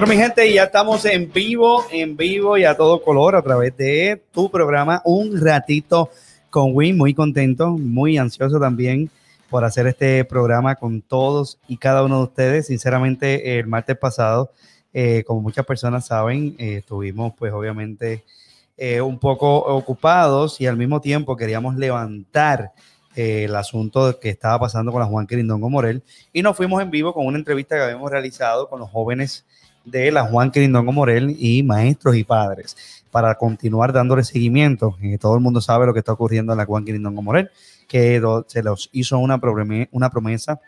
Bueno, mi gente, ya estamos en vivo, en vivo y a todo color a través de tu programa Un Ratito con Win. Muy contento, muy ansioso también por hacer este programa con todos y cada uno de ustedes. Sinceramente, el martes pasado, eh, como muchas personas saben, eh, estuvimos pues obviamente eh, un poco ocupados y al mismo tiempo queríamos levantar el asunto que estaba pasando con la Juan Quirindongo Morel y nos fuimos en vivo con una entrevista que habíamos realizado con los jóvenes de la Juan Quirindongo Morel y maestros y padres para continuar dándole seguimiento. Eh, todo el mundo sabe lo que está ocurriendo en la Juan Quirindongo Morel, que se los hizo una, una promesa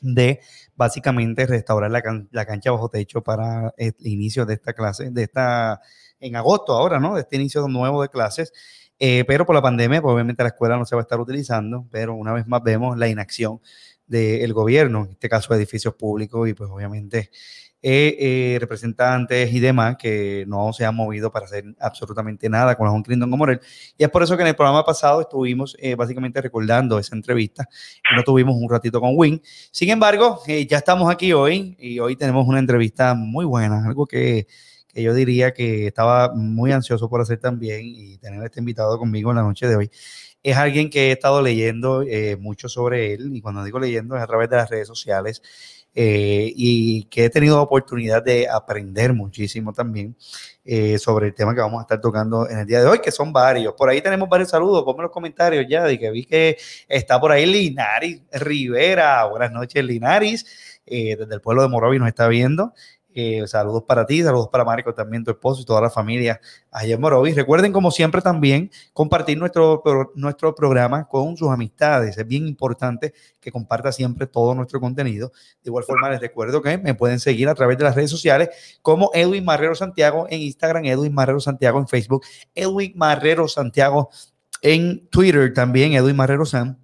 de básicamente restaurar la, la, cancha bajo techo para el inicio de esta clase, de esta, en agosto ahora, ¿no? De este inicio nuevo de clases. Eh, pero por la pandemia, pues obviamente la escuela no se va a estar utilizando, pero una vez más vemos la inacción del gobierno, en este caso edificios públicos, y pues obviamente eh, representantes y demás que no se han movido para hacer absolutamente nada con la Juan Clinton Morel. Y es por eso que en el programa pasado estuvimos eh, básicamente recordando esa entrevista y no tuvimos un ratito con Win. Sin embargo, eh, ya estamos aquí hoy y hoy tenemos una entrevista muy buena, algo que, que yo diría que estaba muy ansioso por hacer también y tener este invitado conmigo en la noche de hoy es alguien que he estado leyendo mucho sobre él y cuando digo leyendo es a través de las redes sociales eh, y que he tenido oportunidad de aprender muchísimo también eh, sobre el tema que vamos a estar tocando en el día de hoy, que son varios. Por ahí tenemos varios saludos, ponme los comentarios ya, de que vi que está por ahí Linaris Rivera. Buenas noches, Linaris, eh, desde el pueblo de Morovi nos está viendo. Eh, saludos para ti, saludos para Marco también, tu esposo y toda la familia allá en Morovis. Recuerden, como siempre, también compartir nuestro, nuestro programa con sus amistades. Es bien importante que comparta siempre todo nuestro contenido. De igual forma, les recuerdo que me pueden seguir a través de las redes sociales como Edwin Marrero Santiago en Instagram, Edwin Marrero Santiago en Facebook, Edwin Marrero Santiago en Twitter también, Edwin Marrero San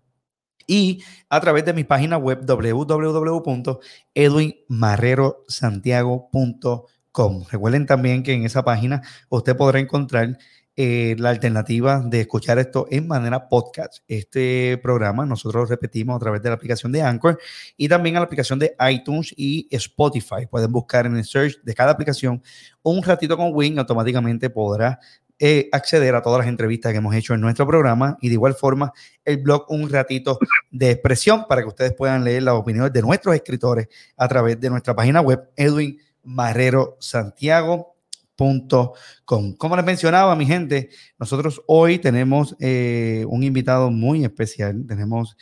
y a través de mi página web www.edwinmarrerosantiago.com. Recuerden también que en esa página usted podrá encontrar eh, la alternativa de escuchar esto en manera podcast. Este programa nosotros lo repetimos a través de la aplicación de Anchor y también a la aplicación de iTunes y Spotify. Pueden buscar en el search de cada aplicación un ratito con Win, automáticamente podrá eh, acceder a todas las entrevistas que hemos hecho en nuestro programa y de igual forma el blog un ratito de expresión para que ustedes puedan leer las opiniones de nuestros escritores a través de nuestra página web Edwin Marrero Santiago. Como les mencionaba, mi gente, nosotros hoy tenemos eh, un invitado muy especial. Tenemos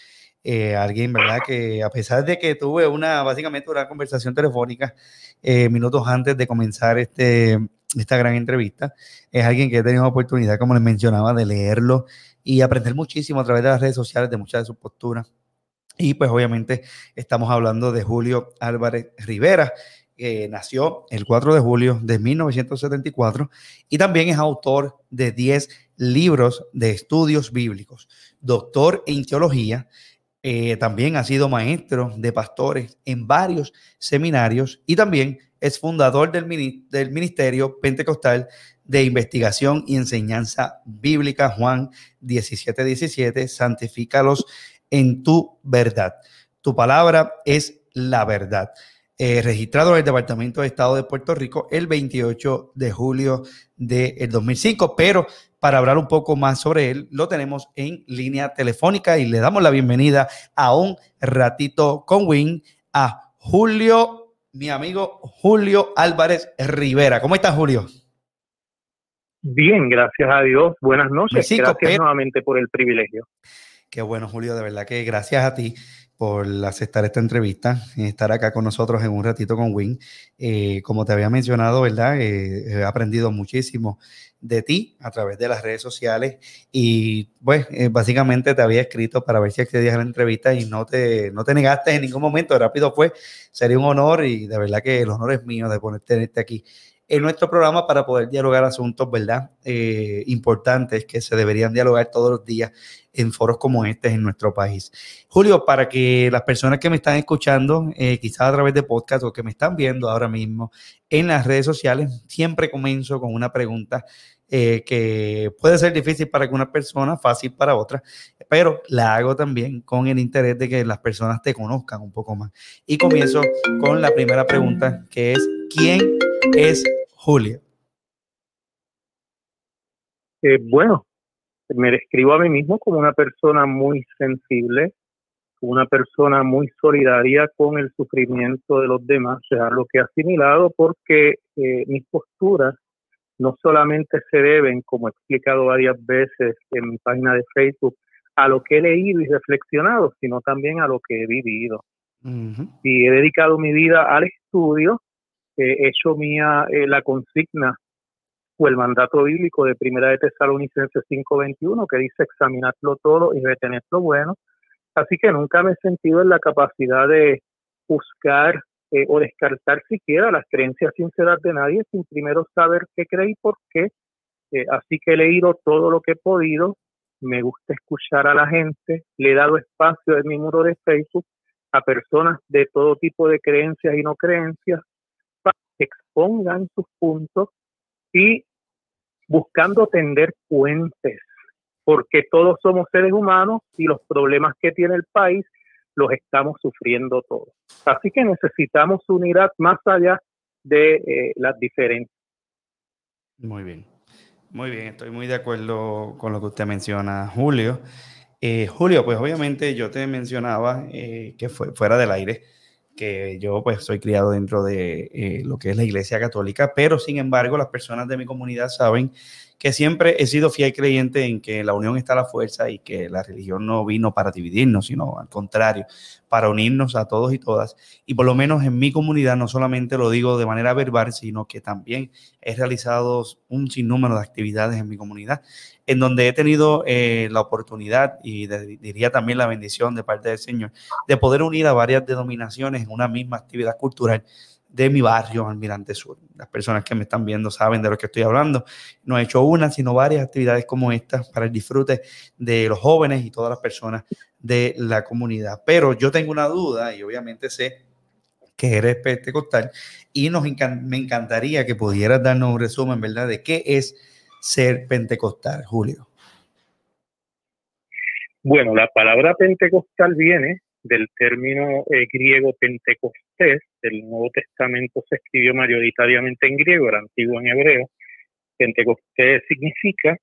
eh, alguien, ¿verdad? Que a pesar de que tuve una, básicamente una conversación telefónica minutos antes de comenzar este, esta gran entrevista. Es alguien que he tenido oportunidad, como les mencionaba, de leerlo y aprender muchísimo a través de las redes sociales de muchas de sus posturas. Y pues obviamente estamos hablando de Julio Álvarez Rivera, que nació el 4 de julio de 1974 y también es autor de 10 libros de estudios bíblicos, doctor en teología, eh, también ha sido maestro de pastores en varios seminarios y también es fundador del, del Ministerio Pentecostal de Investigación y Enseñanza Bíblica, Juan 17:17, santifícalos en tu verdad. Tu palabra es la verdad. Eh, registrado en el Departamento de Estado de Puerto Rico el 28 de julio del 2005, pero para hablar un poco más sobre él, lo tenemos en línea telefónica y le damos la bienvenida a un ratito con Win a Julio mi amigo Julio Álvarez Rivera. ¿Cómo estás, Julio? Bien, gracias a Dios. Buenas noches. gracias nuevamente por el privilegio. Qué bueno, Julio, de verdad que gracias a ti por aceptar esta entrevista, estar acá con nosotros en un ratito con Win. Eh, como te había mencionado, ¿verdad? Eh, he aprendido muchísimo de ti a través de las redes sociales y pues eh, básicamente te había escrito para ver si accedías a la entrevista y no te, no te negaste en ningún momento, rápido fue, sería un honor y de verdad que el honor es mío de ponerte aquí en nuestro programa para poder dialogar asuntos, ¿verdad? Eh, importantes que se deberían dialogar todos los días en foros como este en nuestro país. Julio, para que las personas que me están escuchando, eh, quizás a través de podcast o que me están viendo ahora mismo en las redes sociales, siempre comienzo con una pregunta eh, que puede ser difícil para alguna persona, fácil para otra, pero la hago también con el interés de que las personas te conozcan un poco más. Y comienzo con la primera pregunta, que es, ¿Quién es Julio? Eh, bueno, me describo a mí mismo como una persona muy sensible, una persona muy solidaria con el sufrimiento de los demás, o sea, lo que he asimilado porque eh, mis posturas no solamente se deben, como he explicado varias veces en mi página de Facebook, a lo que he leído y reflexionado, sino también a lo que he vivido. Y he dedicado mi vida al estudio, he hecho mía eh, la consigna o el mandato bíblico de Primera de Tesalonicenses 5:21, que dice examinarlo todo y retener lo bueno. Así que nunca me he sentido en la capacidad de buscar eh, o descartar siquiera las creencias sinceras de nadie sin primero saber qué cree y por qué. Eh, así que he leído todo lo que he podido, me gusta escuchar a la gente, le he dado espacio en mi muro de Facebook a personas de todo tipo de creencias y no creencias para que expongan sus puntos y buscando tender puentes, porque todos somos seres humanos y los problemas que tiene el país los estamos sufriendo todos. Así que necesitamos unidad más allá de eh, las diferencias. Muy bien, muy bien, estoy muy de acuerdo con lo que usted menciona, Julio. Eh, Julio, pues obviamente yo te mencionaba eh, que fue fuera del aire que yo pues soy criado dentro de eh, lo que es la Iglesia Católica, pero sin embargo las personas de mi comunidad saben que siempre he sido fiel creyente en que la unión está a la fuerza y que la religión no vino para dividirnos, sino al contrario, para unirnos a todos y todas. Y por lo menos en mi comunidad no solamente lo digo de manera verbal, sino que también he realizado un sinnúmero de actividades en mi comunidad, en donde he tenido eh, la oportunidad y diría también la bendición de parte del Señor de poder unir a varias denominaciones en una misma actividad cultural de mi barrio, Almirante Sur. Las personas que me están viendo saben de lo que estoy hablando. No he hecho una, sino varias actividades como estas para el disfrute de los jóvenes y todas las personas de la comunidad. Pero yo tengo una duda y obviamente sé que eres pentecostal y nos me encantaría que pudieras darnos un resumen, ¿verdad?, de qué es ser pentecostal, Julio. Bueno, la palabra pentecostal viene del término eh, griego pentecostés, del Nuevo Testamento se escribió mayoritariamente en griego, era antiguo en hebreo. Pentecostés significa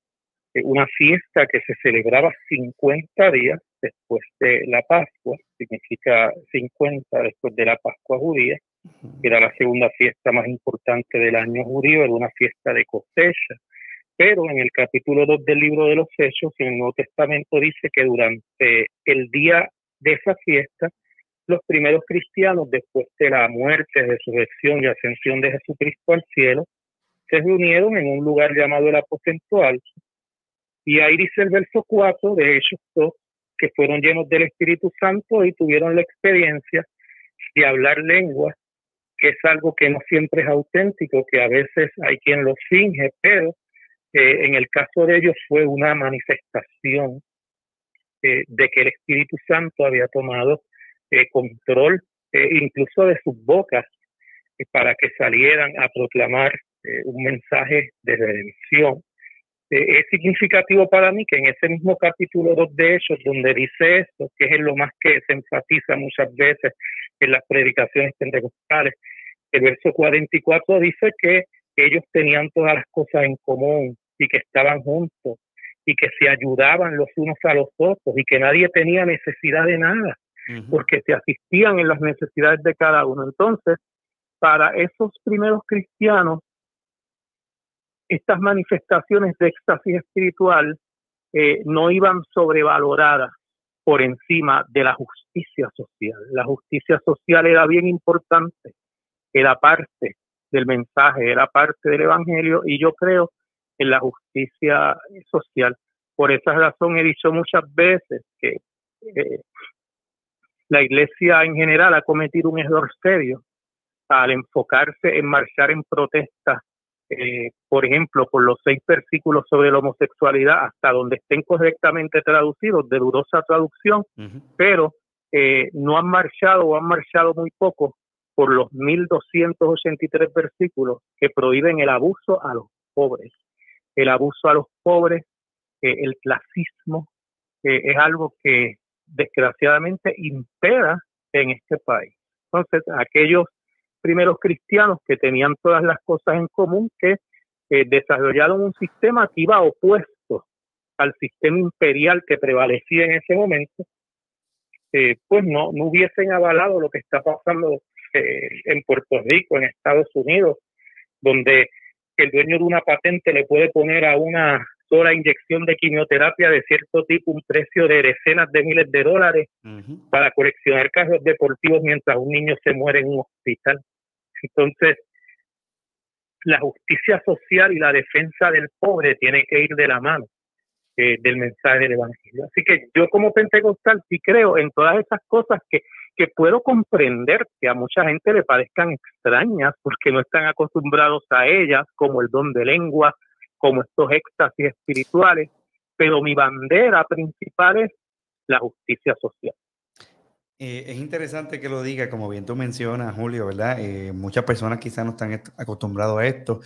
eh, una fiesta que se celebraba 50 días después de la Pascua, significa 50 después de la Pascua judía, era la segunda fiesta más importante del año judío, era una fiesta de cosecha. Pero en el capítulo 2 del libro de los Hechos, en el Nuevo Testamento dice que durante el día de esa fiesta, los primeros cristianos, después de la muerte, resurrección y ascensión de Jesucristo al cielo, se reunieron en un lugar llamado el aposento alto. Y ahí dice el verso 4 de Hechos 2, que fueron llenos del Espíritu Santo y tuvieron la experiencia de hablar lenguas, que es algo que no siempre es auténtico, que a veces hay quien lo finge, pero eh, en el caso de ellos fue una manifestación eh, de que el Espíritu Santo había tomado eh, control eh, incluso de sus bocas para que salieran a proclamar un mensaje de redención. es significativo para mí que en ese mismo capítulo 2 de Hechos, donde dice esto, que es lo más que se enfatiza muchas veces en las predicaciones pentecostales, el verso 44 dice que ellos tenían todas las cosas en común y que estaban juntos y que se ayudaban los unos a los otros y que nadie tenía necesidad de nada, porque se asistían en las necesidades de cada uno. Entonces, para esos primeros cristianos, estas manifestaciones de éxtasis espiritual eh, no iban sobrevaloradas por encima de la justicia social. La justicia social era bien importante, era parte del mensaje, era parte del Evangelio y yo creo en la justicia social. Por esa razón he dicho muchas veces que eh, la iglesia en general ha cometido un error serio al enfocarse en marchar en protesta, eh, por ejemplo, por los seis versículos sobre la homosexualidad, hasta donde estén correctamente traducidos, de dudosa traducción, pero eh, no han marchado o han marchado muy poco por los 1283 versículos que prohíben el abuso a los pobres. El abuso a los pobres, eh, el clasismo, eh, es algo que desgraciadamente impera en este país. Entonces, aquellos primeros cristianos que tenían todas las cosas en común, que eh, desarrollaron un sistema que iba opuesto al sistema imperial que prevalecía en ese momento, eh, pues no, no hubiesen avalado lo que está pasando eh, en Puerto Rico, en Estados Unidos, donde el dueño de una patente le puede poner a una sola inyección de quimioterapia de cierto tipo un precio de decenas de miles de dólares para coleccionar carros deportivos mientras un niño se muere en un hospital. Entonces, la justicia social y la defensa del pobre tiene que ir de la mano eh, del mensaje del Evangelio. Así que yo como pentecostal sí creo en todas esas cosas que, que puedo comprender que a mucha gente le parezcan extrañas porque no están acostumbrados a ellas, como el don de lengua, como estos éxtasis espirituales, pero mi bandera principal es la justicia social. Eh, es interesante que lo diga, como bien tú mencionas, Julio, ¿verdad? Eh, muchas personas quizás no están acostumbrados a esto.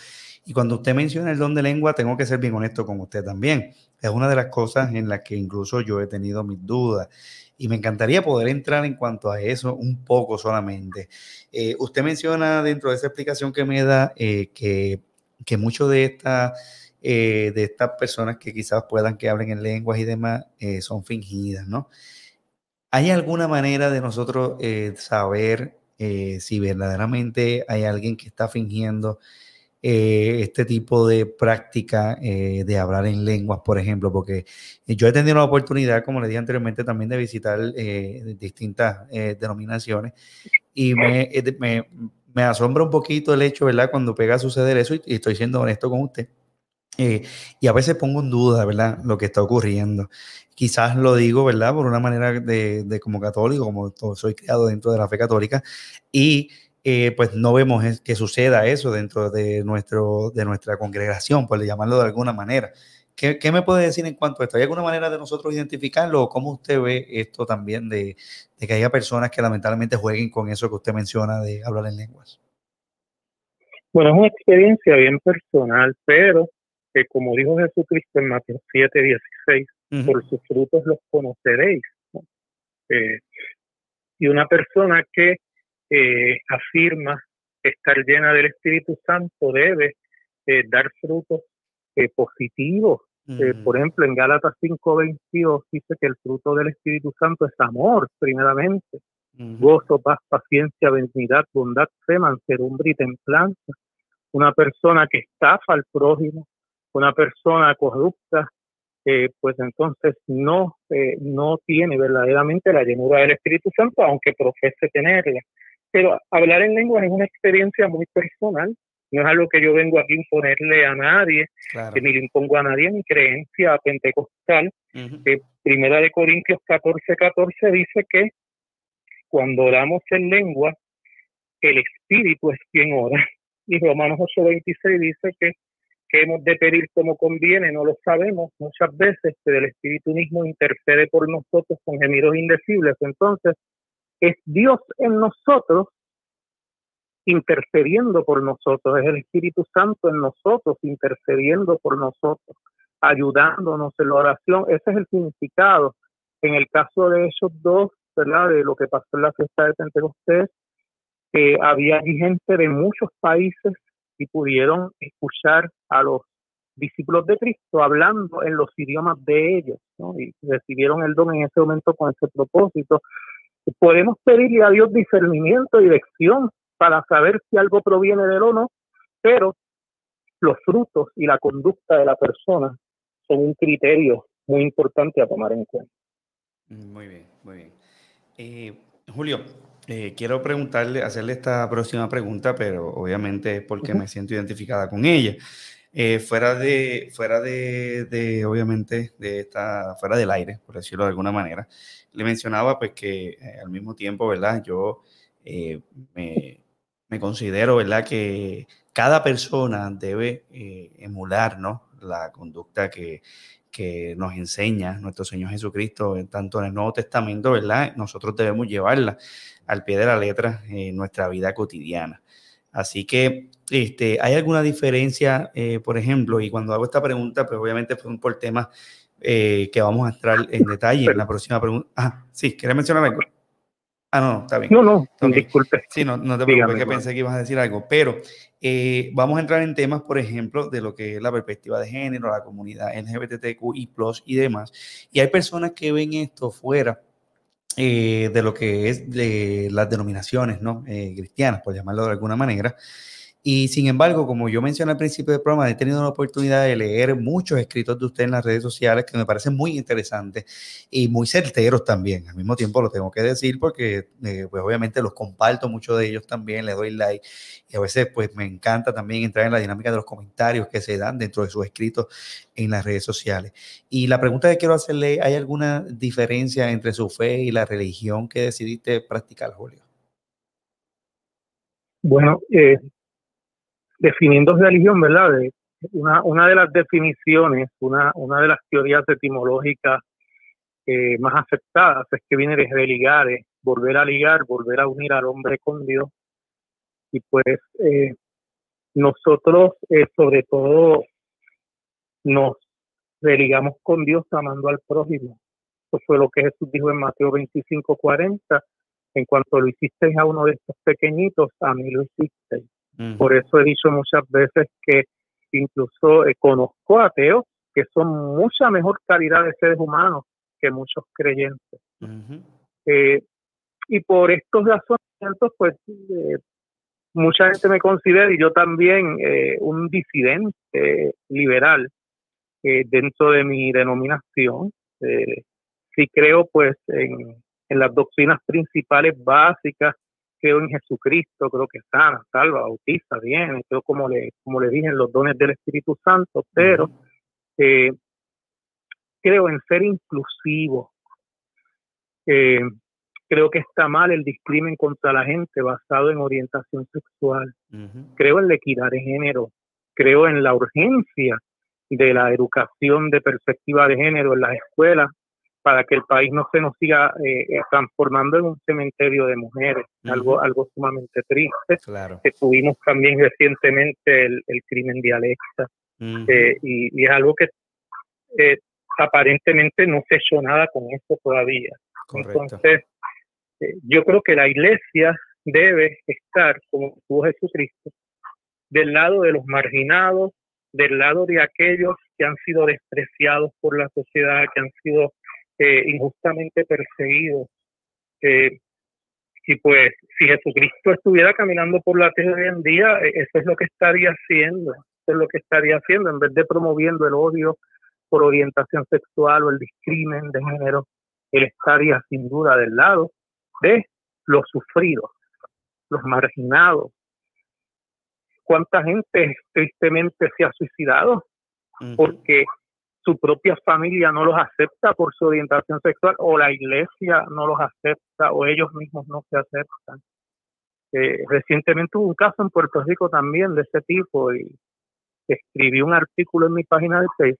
Y cuando usted menciona el don de lengua, tengo que ser bien honesto con usted también. Es una de las cosas en las que incluso yo he tenido mis dudas. Y me encantaría poder entrar en cuanto a eso un poco solamente. Eh, usted menciona dentro de esa explicación que me da que, que mucho de esta eh, de estas personas que quizás puedan que hablen en lenguas y demás eh, son fingidas, ¿no? ¿Hay alguna manera de nosotros eh, saber si verdaderamente hay alguien que está fingiendo este tipo de práctica de hablar en lenguas, por ejemplo? Porque yo he tenido la oportunidad, como le dije anteriormente, también de visitar distintas denominaciones y me, me, asombra un poquito el hecho, ¿verdad? Cuando pega a suceder eso, y estoy siendo honesto con usted eh, y a veces pongo en duda, ¿verdad? Lo que está ocurriendo. Quizás lo digo, ¿verdad? Por una manera de, como católico, como soy criado dentro de la fe católica, y eh, pues no vemos que suceda eso dentro de, nuestro, de nuestra congregación, por llamarlo de alguna manera. ¿Qué, ¿Qué, me puede decir en cuanto a esto? ¿Hay alguna manera de nosotros identificarlo? ¿O cómo usted ve esto también de, de que haya personas que lamentablemente jueguen con eso que usted menciona de hablar en lenguas? Bueno, es una experiencia bien personal, pero como dijo Jesucristo en Mateo 7, 16, por sus frutos los conoceréis. Eh, y una persona que eh, afirma estar llena del Espíritu Santo debe eh, dar frutos positivos. por ejemplo, en Gálatas 5:22 dice que el fruto del Espíritu Santo es amor, primeramente, gozo, paz, paciencia, benignidad, bondad, fe, mansedumbre y templanza. Una persona que estafa al prójimo, una persona corrupta, eh, pues entonces no, eh, no tiene verdaderamente la llenura del Espíritu Santo, aunque profese tenerla. Pero hablar en lengua es una experiencia muy personal, no es algo que yo vengo aquí a imponerle a nadie, que ni le impongo a nadie mi creencia pentecostal. Eh, primera de Corintios 14, 14 dice que cuando oramos en lengua, el Espíritu es quien ora. Y Romanos 8, 26 dice que que hemos de pedir como conviene, no lo sabemos muchas veces, el Espíritu mismo intercede por nosotros con gemidos indecibles. Entonces, es Dios en nosotros intercediendo por nosotros, es el Espíritu Santo en nosotros intercediendo por nosotros, ayudándonos en la oración. Ese es el significado. En el caso de esos dos, ¿verdad? De lo que pasó en la fiesta de Pentecostés, que había gente de muchos países y pudieron escuchar a los discípulos de Cristo hablando en los idiomas de ellos, y recibieron el don en ese momento con ese propósito. Podemos pedirle a Dios discernimiento y dirección para saber si algo proviene de él o no, pero los frutos y la conducta de la persona son un criterio muy importante a tomar en cuenta. Muy bien, muy bien. Eh, Julio, eh, quiero preguntarle, hacerle esta próxima pregunta, pero obviamente es porque me siento identificada con ella. Eh, fuera de, fuera de, obviamente, de esta, fuera del aire, por decirlo de alguna manera, le mencionaba pues que eh, al mismo tiempo, ¿verdad? Yo me, me, considero, ¿verdad? Que cada persona debe emular, ¿no? La conducta que, que nos enseña nuestro Señor Jesucristo, tanto en el Nuevo Testamento, ¿verdad? Nosotros debemos llevarla al pie de la letra en nuestra vida cotidiana. Así que, este, ¿hay alguna diferencia, eh, por ejemplo? Y cuando hago esta pregunta, pues obviamente fue por temas eh, que vamos a entrar en detalle en la próxima pregunta. Ah, sí, ¿quieres mencionar algo? Ah, no, está bien. No, no, disculpe. Sí, no, no te preocupes, que pensé que ibas a decir algo. Pero eh, vamos a entrar en temas, por ejemplo, de lo que es la perspectiva de género, la comunidad LGBTQI, y demás. Y hay personas que ven esto fuera eh, de lo que es de las denominaciones ¿no? Eh, cristianas, por llamarlo de alguna manera. Y sin embargo, como yo mencioné al principio del programa, he tenido la oportunidad de leer muchos escritos de usted en las redes sociales que me parecen muy interesantes y muy certeros también. Al mismo tiempo lo tengo que decir porque eh, pues obviamente los comparto muchos de ellos también, le doy like y a veces pues me encanta también entrar en la dinámica de los comentarios que se dan dentro de sus escritos en las redes sociales. Y la pregunta que quiero hacerle, ¿hay alguna diferencia entre su fe y la religión que decidiste practicar, Julio? Bueno, eh, definiendo religión, ¿verdad? una, de las definiciones, una, de las teorías etimológicas eh, más aceptadas es que viene de ligar, volver a ligar, volver a unir al hombre con Dios. Y pues eh, nosotros, eh, sobre todo, nos religamos con Dios amando al prójimo. Eso fue lo que Jesús dijo en Mateo 25, 40. En cuanto lo hicisteis a uno de estos pequeñitos, a mí lo hicisteis. Por eso he dicho muchas veces que incluso eh, conozco ateos que son mucha mejor calidad de seres humanos que muchos creyentes. Eh, y por estos razonamientos, pues eh, mucha gente me considera, y yo también, un disidente liberal dentro de mi denominación. sí creo pues en, en las doctrinas principales básicas creo en Jesucristo, creo que sana, salva, bautiza, bien, creo como le, como le dije en los dones del Espíritu Santo, pero eh, creo en ser inclusivo. Eh, creo que está mal el discrimen contra la gente basado en orientación sexual. Creo en la equidad de género. Creo en la urgencia de la educación de perspectiva de género en las escuelas para que el país no se nos siga eh, eh, transformando en un cementerio de mujeres, algo algo sumamente triste. Claro. Que tuvimos también recientemente el, crimen de Alexa, eh, y, es algo que aparentemente no se ha hecho nada con esto todavía. Entonces, yo creo que la iglesia debe estar, como tuvo Jesucristo, del lado de los marginados, del lado de aquellos que han sido despreciados por la sociedad, que han sido eh, injustamente perseguidos. Eh, y pues, si Jesucristo estuviera caminando por la tierra hoy en día, eh, eso es lo que estaría haciendo. Eso es lo que estaría haciendo, en vez de promoviendo el odio por orientación sexual o el discrimen de género, él estaría sin duda del lado de los sufridos, los marginados. ¿Cuánta gente tristemente se ha suicidado? Porque su propia familia no los acepta por su orientación sexual o la iglesia no los acepta o ellos mismos no se aceptan. Eh, recientemente hubo un caso en Puerto Rico también de ese tipo y escribí un artículo en mi página de Facebook,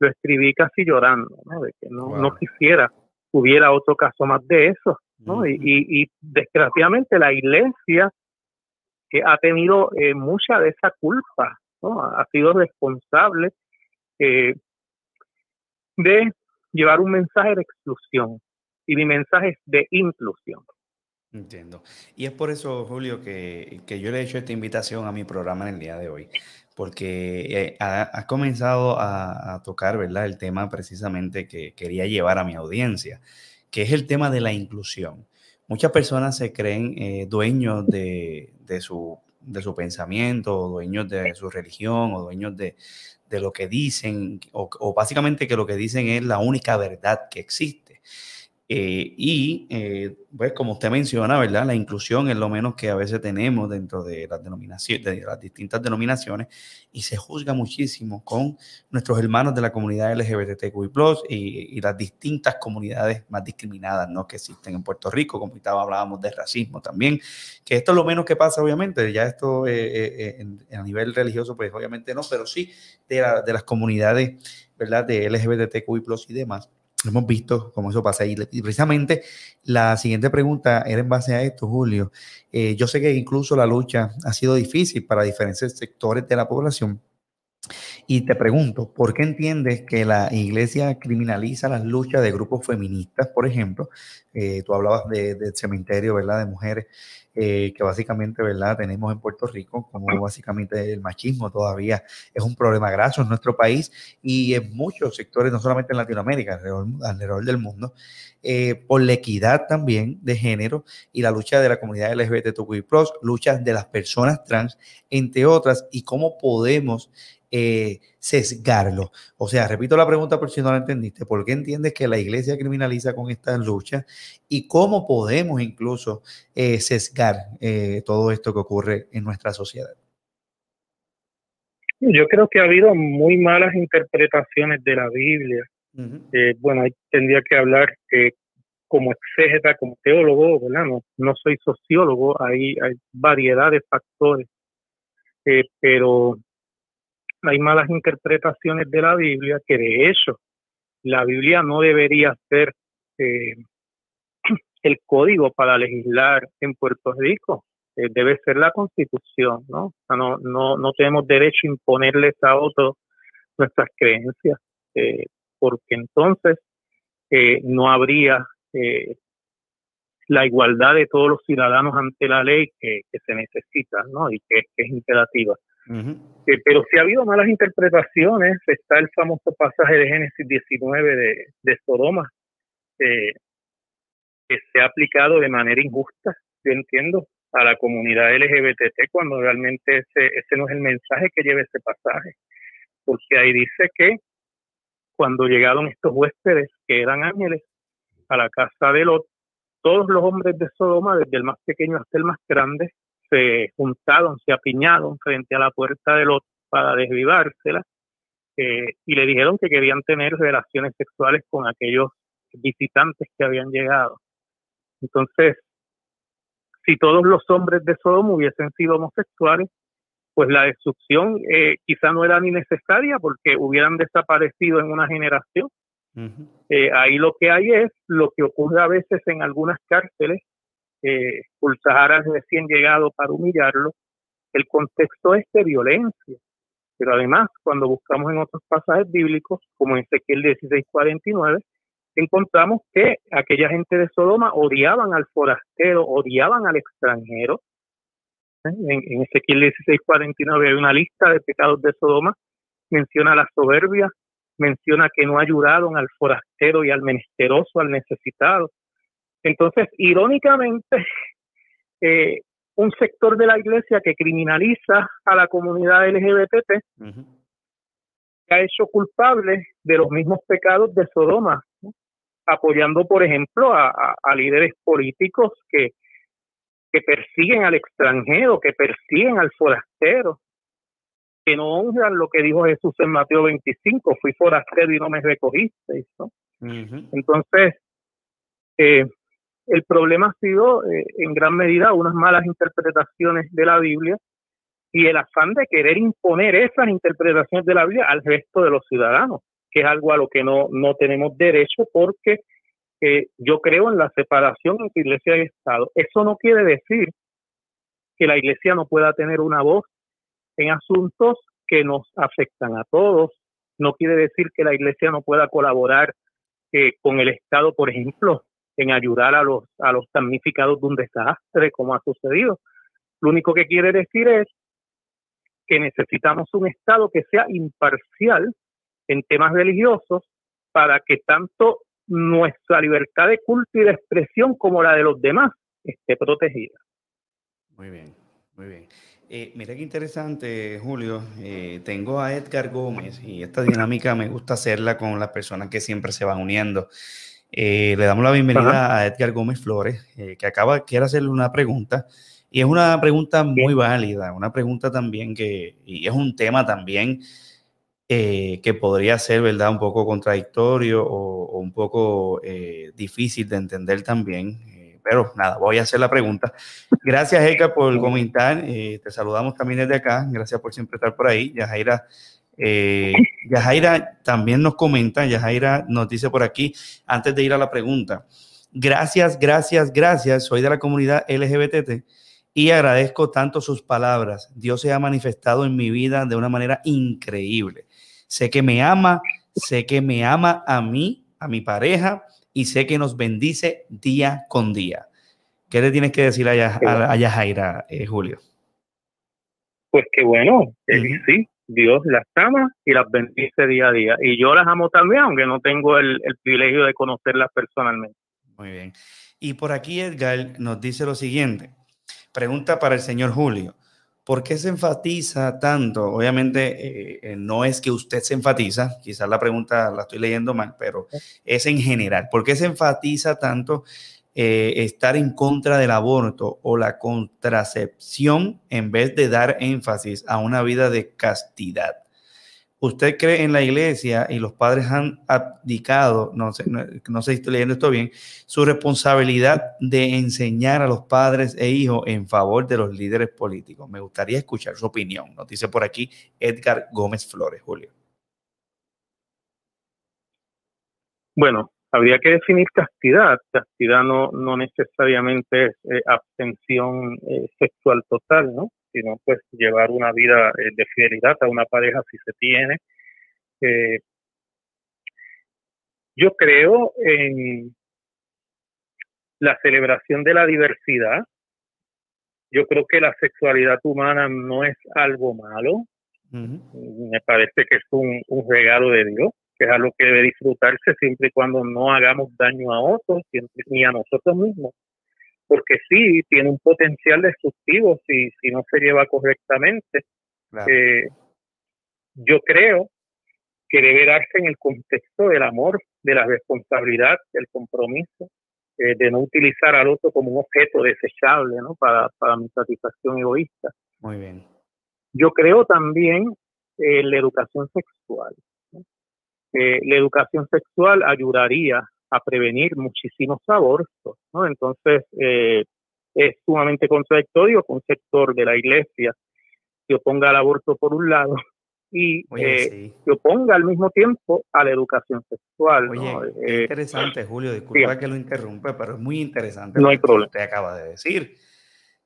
lo escribí casi llorando, de que no, no quisiera hubiera otro caso más de eso. ¿no? y, y, desgraciadamente la iglesia que ha tenido eh, mucha de esa culpa, ¿no? ha sido responsable eh, de llevar un mensaje de exclusión y mi mensaje es de inclusión. Entiendo. Y es por eso, Julio, que, yo le he hecho esta invitación a mi programa en el día de hoy, porque has eh, ha comenzado a, tocar, ¿verdad?, el tema precisamente que quería llevar a mi audiencia, que es el tema de la inclusión. Muchas personas se creen eh, dueños de, su, de su pensamiento, dueños de su religión o dueños de, de lo que dicen, o, básicamente que lo que dicen es la única verdad que existe. Eh, y, eh, pues, como usted menciona, ¿verdad? La inclusión es lo menos que a veces tenemos dentro de las, denominaciones, de las distintas denominaciones y se juzga muchísimo con nuestros hermanos de la comunidad LGBTQI+, y, y las distintas comunidades más discriminadas, ¿no? Que existen en Puerto Rico, como estaba, hablábamos de racismo también, que esto es lo menos que pasa, obviamente, ya esto eh, a nivel religioso, pues obviamente no, pero sí de, de las comunidades, ¿verdad? De LGBTQI+, y demás Hemos visto cómo eso pasa. Y, precisamente la siguiente pregunta era en base a esto, Julio. Eh, yo sé que incluso la lucha ha sido difícil para diferentes sectores de la población. Y te pregunto, ¿por qué entiendes que la iglesia criminaliza las luchas de grupos feministas, por ejemplo? Eh, tú hablabas de, del cementerio, ¿verdad? De mujeres eh, que básicamente, ¿verdad? Tenemos en Puerto Rico, como básicamente el machismo todavía es un problema graso en nuestro país y en muchos sectores, no solamente en Latinoamérica, alrededor, del mundo, eh, por la equidad también de género y la lucha de la comunidad LGBTQI+, luchas de las personas trans, entre otras, y cómo podemos eh, sesgarlo. O sea, repito la pregunta por si no la entendiste, ¿por qué entiendes que la iglesia criminaliza con esta lucha y cómo podemos incluso eh, sesgar eh, todo esto que ocurre en nuestra sociedad? Yo creo que ha habido muy malas interpretaciones de la Biblia. Eh, bueno, ahí tendría que hablar que como exégeta, como teólogo, ¿verdad? No, no soy sociólogo, hay, hay variedad de factores, pero hay malas interpretaciones de la Biblia que de hecho la Biblia no debería ser eh, el código para legislar en Puerto Rico, eh, debe ser la constitución, ¿no? no, no, no tenemos derecho a imponerles a otros nuestras creencias, eh, porque entonces no habría la igualdad de todos los ciudadanos ante la ley que, se necesita, ¿no? Y que es imperativa. Eh, pero si ha habido malas interpretaciones, está el famoso pasaje de Génesis 19 de, de Sodoma, eh, que se ha aplicado de manera injusta, yo entiendo, a la comunidad LGBT, cuando realmente ese, ese no es el mensaje que lleva ese pasaje. Porque ahí dice que cuando llegaron estos huéspedes, que eran ángeles, a la casa de Lot, todos los hombres de Sodoma, desde el más pequeño hasta el más grande, se juntaron, se apiñaron frente a la puerta del otro para desvivársela eh, y le dijeron que querían tener relaciones sexuales con aquellos visitantes que habían llegado. Entonces, si todos los hombres de Sodoma hubiesen sido homosexuales, pues la destrucción eh, quizá no era ni necesaria porque hubieran desaparecido en una generación. Eh, ahí lo que hay es lo que ocurre a veces en algunas cárceles, eh, al recién llegado para humillarlo, el contexto es de violencia. Pero además, cuando buscamos en otros pasajes bíblicos, como en Ezequiel 16:49, encontramos que aquella gente de Sodoma odiaban al forastero, odiaban al extranjero. En, en Ezequiel 16:49 hay una lista de pecados de Sodoma, menciona la soberbia, menciona que no ayudaron al forastero y al menesteroso, al necesitado, entonces, irónicamente, eh, un sector de la iglesia que criminaliza a la comunidad LGBT ha hecho culpable de los mismos pecados de Sodoma, apoyando, por ejemplo, a, líderes políticos que, que persiguen al extranjero, que persiguen al forastero, que no honran lo que dijo Jesús en Mateo 25, fui forastero y no me recogisteis. Entonces, eh, el problema ha sido eh, en gran medida unas malas interpretaciones de la Biblia y el afán de querer imponer esas interpretaciones de la Biblia al resto de los ciudadanos, que es algo a lo que no, no tenemos derecho porque eh, yo creo en la separación entre iglesia y Estado. Eso no quiere decir que la iglesia no pueda tener una voz en asuntos que nos afectan a todos. No quiere decir que la iglesia no pueda colaborar eh, con el Estado, por ejemplo, en ayudar a los, a los damnificados de un desastre, como ha sucedido. Lo único que quiere decir es que necesitamos un Estado que sea imparcial en temas religiosos para que tanto nuestra libertad de culto y de expresión como la de los demás esté protegida. Muy bien, muy bien. Eh, mira qué interesante, Julio. Eh, tengo a Edgar Gómez y esta dinámica me gusta hacerla con las personas que siempre se van uniendo. Eh, le damos la bienvenida a Edgar Gómez Flores, eh, que acaba, quiere hacerle una pregunta. Y es una pregunta muy válida, una pregunta también que, y es un tema también eh, que podría ser, ¿verdad?, un poco contradictorio o, un poco difícil de entender también. pero nada, voy a hacer la pregunta. Gracias, Edgar, por comentar. te saludamos también desde acá. Gracias por siempre estar por ahí. Yajaira eh, Yajaira también nos comenta, Yajaira nos dice por aquí, antes de ir a la pregunta, gracias, gracias, gracias, soy de la comunidad LGBT y agradezco tanto sus palabras. Dios se ha manifestado en mi vida de una manera increíble. Sé que me ama, sé que me ama a mí, a mi pareja y sé que nos bendice día con día. ¿Qué le tienes que decir a, Yajaira, eh, Julio? Pues que bueno, eh, sí, Dios las ama y las bendice día a día. Y yo las amo también, aunque no tengo el, el privilegio de conocerlas personalmente. Muy bien. Y por aquí Edgar nos dice lo siguiente. Pregunta para el señor Julio. ¿Por qué se enfatiza tanto? Obviamente eh, eh, no es que usted se enfatiza, quizás la pregunta la estoy leyendo mal, pero es en general. ¿Por qué se enfatiza tanto eh, estar en contra del aborto o la contracepción en vez de dar énfasis a una vida de castidad? usted cree en la iglesia y los padres han abdicado, no sé, no, sé si estoy leyendo esto bien, su responsabilidad de enseñar a los padres e hijos en favor de los líderes políticos. Me gustaría escuchar su opinión. Nos dice por aquí Edgar Gómez Flores, Julio. Bueno, habría que definir castidad. Castidad no, no necesariamente es eh, abstención eh, sexual total, ¿no? sino pues llevar una vida eh, de fidelidad a una pareja si se tiene. Yo creo en la celebración de la diversidad. Yo creo que la sexualidad humana no es algo malo. Me parece que es un, regalo de Dios, que es algo que debe disfrutarse siempre y cuando no hagamos daño a otros ni a nosotros mismos porque sí, tiene un potencial destructivo si, si no se lleva correctamente. Eh, yo creo que debe darse en el contexto del amor, de la responsabilidad, del compromiso, eh, de no utilizar al otro como un objeto desechable ¿no? para, para mi satisfacción egoísta. Muy bien. Yo creo también en la educación sexual. Eh, la educación sexual ayudaría a prevenir muchísimos abortos. ¿no? Entonces, eh, es sumamente contradictorio que un sector de la iglesia se oponga al aborto por un lado y eh, se oponga al mismo tiempo a la educación sexual. Oye, eh, interesante, Julio, disculpa que lo interrumpe, pero es muy interesante no hay problema. usted acaba de decir.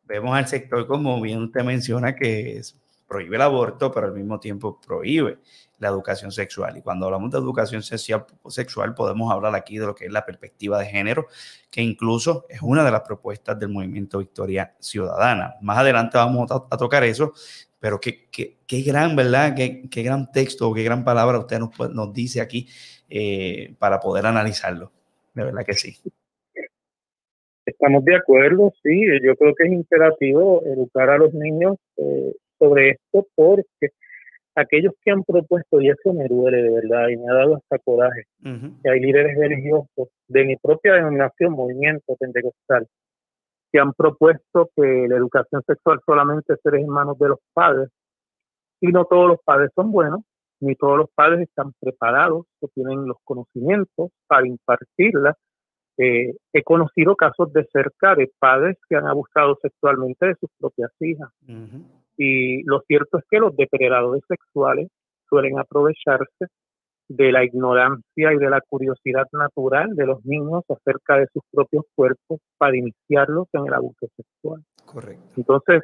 Vemos al sector, como bien usted menciona, que prohíbe el aborto, pero al mismo tiempo prohíbe la educación sexual. Y cuando hablamos de educación sexual, podemos hablar aquí de lo que es la perspectiva de género, que incluso es una de las propuestas del movimiento Victoria Ciudadana. Más adelante vamos a, tocar eso, pero qué, qué, qué gran, ¿verdad? Qué, qué, gran texto, qué gran palabra usted nos, nos dice aquí eh, para poder analizarlo. De verdad que sí. Estamos de acuerdo, sí. Yo creo que es imperativo educar a los niños eh, sobre esto porque aquellos que han propuesto, y eso me duele de verdad, y me ha dado hasta coraje, que hay líderes religiosos de mi propia denominación, movimiento pentecostal, que han propuesto que la educación sexual solamente se en manos de los padres, y no todos los padres son buenos, ni todos los padres están preparados o tienen los conocimientos para impartirla. Eh, he conocido casos de cerca de padres que han abusado sexualmente de sus propias hijas. Y lo cierto es que los depredadores sexuales suelen aprovecharse de la ignorancia y de la curiosidad natural de los niños acerca de sus propios cuerpos para iniciarlos en el abuso sexual. Correcto. Entonces,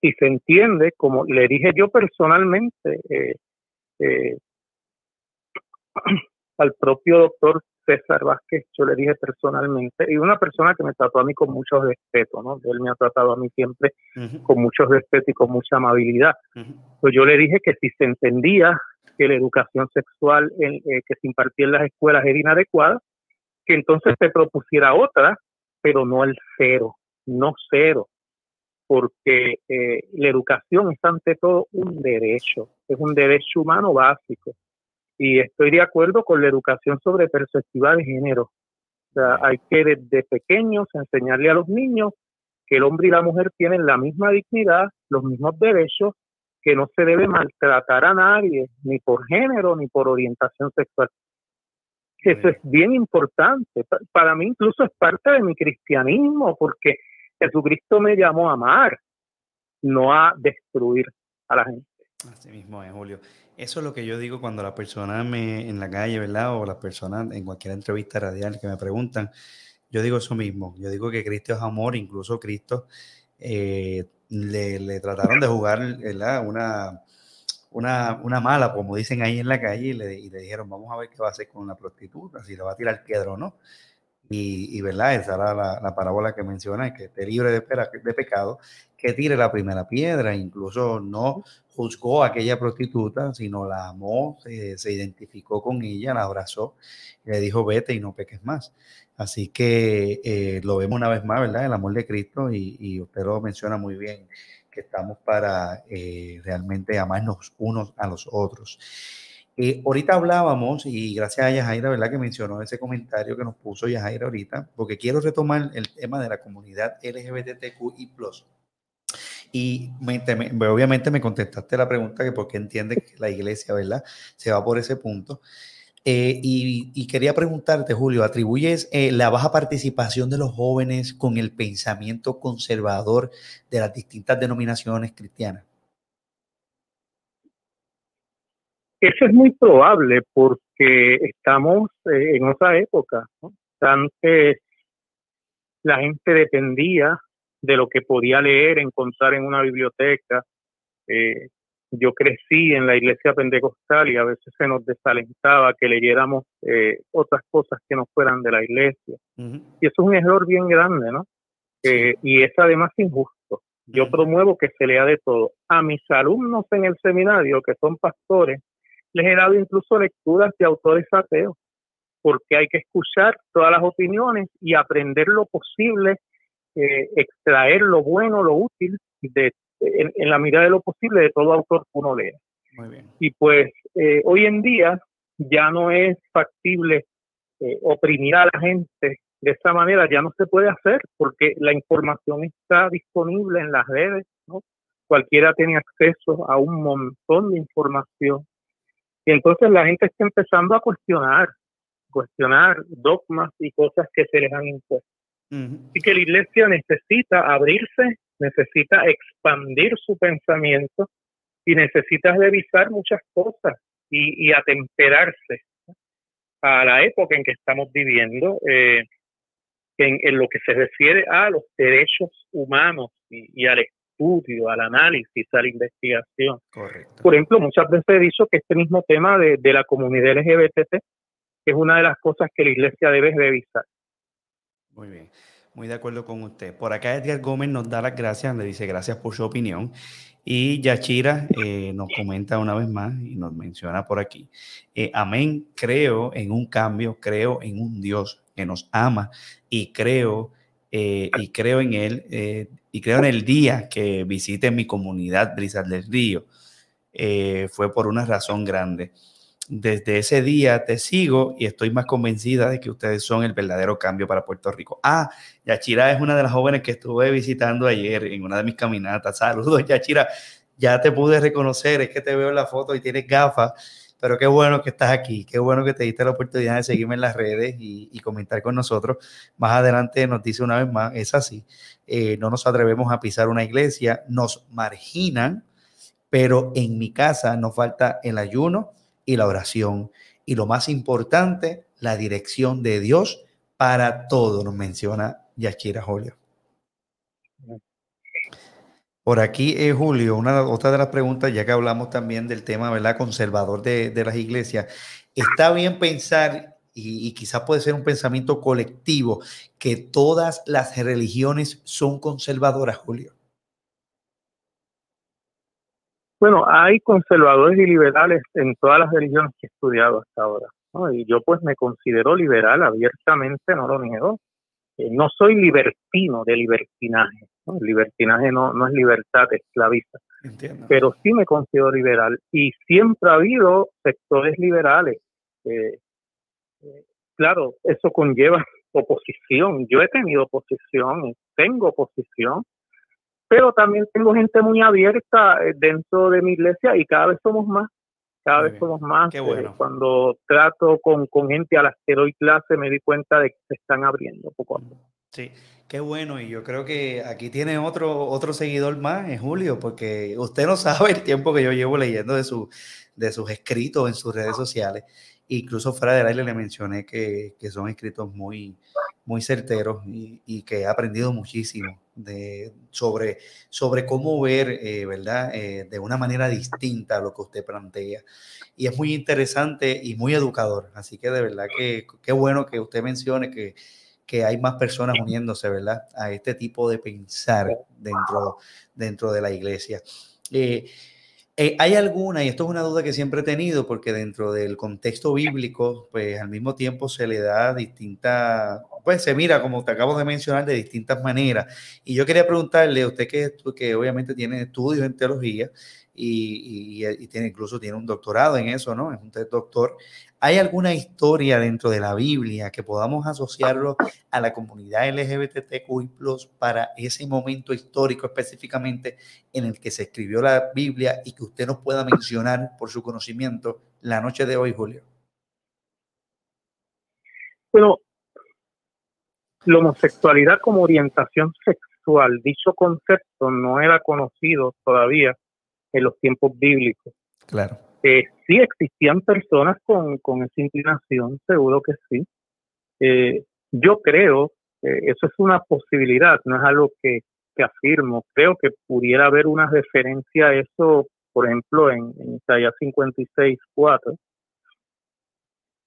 si se entiende, como le dije yo personalmente eh, eh, al propio doctor César Vázquez, yo le dije personalmente, y una persona que me trató a mí con mucho respeto, ¿no? Él me ha tratado a mí siempre con mucho respeto y con mucha amabilidad. Pues yo le dije que si se entendía que la educación sexual eh, que se impartía en las escuelas era inadecuada, que entonces se propusiera otra, pero no el cero, no cero, porque eh, la educación es ante todo un derecho, es un derecho humano básico y estoy de acuerdo con la educación sobre perspectiva de género. O sea, hay que desde pequeños enseñarle a los niños que el hombre y la mujer tienen la misma dignidad, los mismos derechos, que no se debe maltratar a nadie, ni por género, ni por orientación sexual. Eso es bien importante. Para mí incluso es parte de mi cristianismo, porque Jesucristo me llamó a amar, no a destruir a la gente. Así mismo es, Julio. Eso es lo que yo digo cuando la persona me en la calle, ¿verdad? O las personas en cualquier entrevista radial que me preguntan, yo digo eso mismo. Yo digo que Cristo es amor, incluso Cristo le, le, trataron de jugar Una, una, una, mala, como dicen ahí en la calle, y le, dijeron, vamos a ver qué va a hacer con la prostituta, si le va a tirar piedra o no. Y, ¿verdad? Esa era la, la, parábola que menciona, que esté libre de pecado, que tire la primera piedra. Incluso no juzgó a aquella prostituta, sino la amó, se, identificó con ella, la abrazó y le dijo, vete y no peques más. Así que eh, lo vemos una vez más, ¿verdad? El amor de Cristo y, y usted lo menciona muy bien, que estamos para eh, realmente amarnos unos a los otros. Eh, ahorita hablábamos, y gracias a Yajaira, ¿verdad? Que mencionó ese comentario que nos puso Yajaira ahorita, porque quiero retomar el tema de la comunidad LGBTQI. Y obviamente me contestaste la pregunta que por qué entiende que la iglesia, ¿verdad? Se va por ese punto. Eh, y, quería preguntarte, Julio, ¿atribuyes eh, la baja participación de los jóvenes con el pensamiento conservador de las distintas denominaciones cristianas? Eso es muy probable porque estamos eh, en otra época. Antes la gente dependía de lo que podía leer, encontrar en una biblioteca. Eh, yo crecí en la iglesia pentecostal y a veces se nos desalentaba que leyéramos eh, otras cosas que no fueran de la iglesia. Y eso es un error bien grande, ¿no? y es además injusto. Yo promuevo que se lea de todo. A mis alumnos en el seminario, que son pastores, les he dado incluso lecturas de autores ateos, porque hay que escuchar todas las opiniones y aprender lo posible, eh, extraer lo bueno, lo útil, de, en, la medida de lo posible de todo autor que uno lea. Y pues eh, hoy en día ya no es factible eh, oprimir a la gente de esa manera, ya no se puede hacer porque la información está disponible en las redes, ¿no? cualquiera tiene acceso a un montón de información y entonces la gente está empezando a cuestionar, cuestionar dogmas y cosas que se les han impuesto. Y que la iglesia necesita abrirse, necesita expandir su pensamiento y necesita revisar muchas cosas y, atemperarse a la época en que estamos viviendo, eh, en, lo que se refiere a los derechos humanos y, y al estudio, al análisis, a la investigación. Por ejemplo, muchas veces he dicho que este mismo tema de, la comunidad LGBT es una de las cosas que la iglesia debe revisar. Muy bien, muy de acuerdo con usted. Por acá Edgar Gómez nos da las gracias, le dice gracias por su opinión. Y Yachira eh, nos comenta una vez más y nos menciona por aquí. Eh, amén, creo en un cambio, creo en un Dios que nos ama y creo eh, y creo en él y creo en el día que visite mi comunidad Brisas del Río. Fue por una razón grande. Desde ese día te sigo y estoy más convencida de que ustedes son el verdadero cambio para Puerto Rico. Ah, Yachira es una de las jóvenes que estuve visitando ayer en una de mis caminatas. Saludos, Yachira. Ya te pude reconocer, es que te veo en la foto y tienes gafas pero qué bueno que estás aquí, qué bueno que te diste la oportunidad de seguirme en las redes y, comentar con nosotros. Más adelante nos dice una vez más, es así, eh, no nos atrevemos a pisar una iglesia, nos marginan, pero en mi casa nos falta el ayuno y la oración. Y lo más importante, la dirección de Dios para todo, nos menciona Yachira Julio. Por aquí, eh, Julio, una otra de las preguntas, ya que hablamos también del tema ¿verdad? conservador de, las iglesias, está bien pensar, y, quizás puede ser un pensamiento colectivo, que todas las religiones son conservadoras, Julio. Bueno, hay conservadores y liberales en todas las religiones que he estudiado hasta ahora. Y yo pues me considero liberal abiertamente, no lo niego. Eh, no soy libertino de libertinaje el libertinaje no, no es libertad esclavista. Pero sí me considero liberal y siempre ha habido sectores liberales. Eh, eh, claro, eso conlleva oposición. Yo he tenido oposición, tengo oposición, pero también tengo gente muy abierta eh, dentro de mi iglesia y cada vez somos más. Cada vez somos más. cuando trato con, con gente a las que doy clase me di cuenta de que se están abriendo poco a poco. Sí, qué bueno. Y yo creo que aquí tiene otro, otro seguidor más en Julio, porque usted no sabe el tiempo que yo llevo leyendo de, su, de sus escritos en sus redes sociales. Incluso fuera del aire le mencioné que, que son escritos muy, muy certeros y, que he aprendido muchísimo de, sobre, sobre cómo ver, eh, ¿verdad? Eh, de una manera distinta a lo que usted plantea. Y es muy interesante y muy educador. Así que de verdad que qué bueno que usted mencione que, que hay más personas uniéndose, ¿verdad? A este tipo de pensar dentro, dentro de la iglesia. Eh, eh, ¿Hay alguna, y esto es una duda que siempre he tenido, porque dentro del contexto bíblico, pues al mismo tiempo se le da distinta, pues se mira, como te acabo de mencionar, de distintas maneras. Y yo quería preguntarle a usted que, que obviamente tiene estudios en teología y, y, tiene, incluso tiene un doctorado en eso, ¿no? Es un doctor. ¿Hay alguna historia dentro de la Biblia que podamos asociarlo a la comunidad LGBTQI para ese momento histórico específicamente en el que se escribió la Biblia y que usted nos pueda mencionar por su conocimiento la noche de hoy, Julio? Bueno, la homosexualidad como orientación sexual, dicho concepto no era conocido todavía en los tiempos bíblicos. Claro eh, sí existían personas con, con, esa inclinación, seguro que sí. Eh, yo creo, eh, eso es una posibilidad, no es algo que, que, afirmo. Creo que pudiera haber una referencia a eso, por ejemplo, en, en Isaías 56, 4,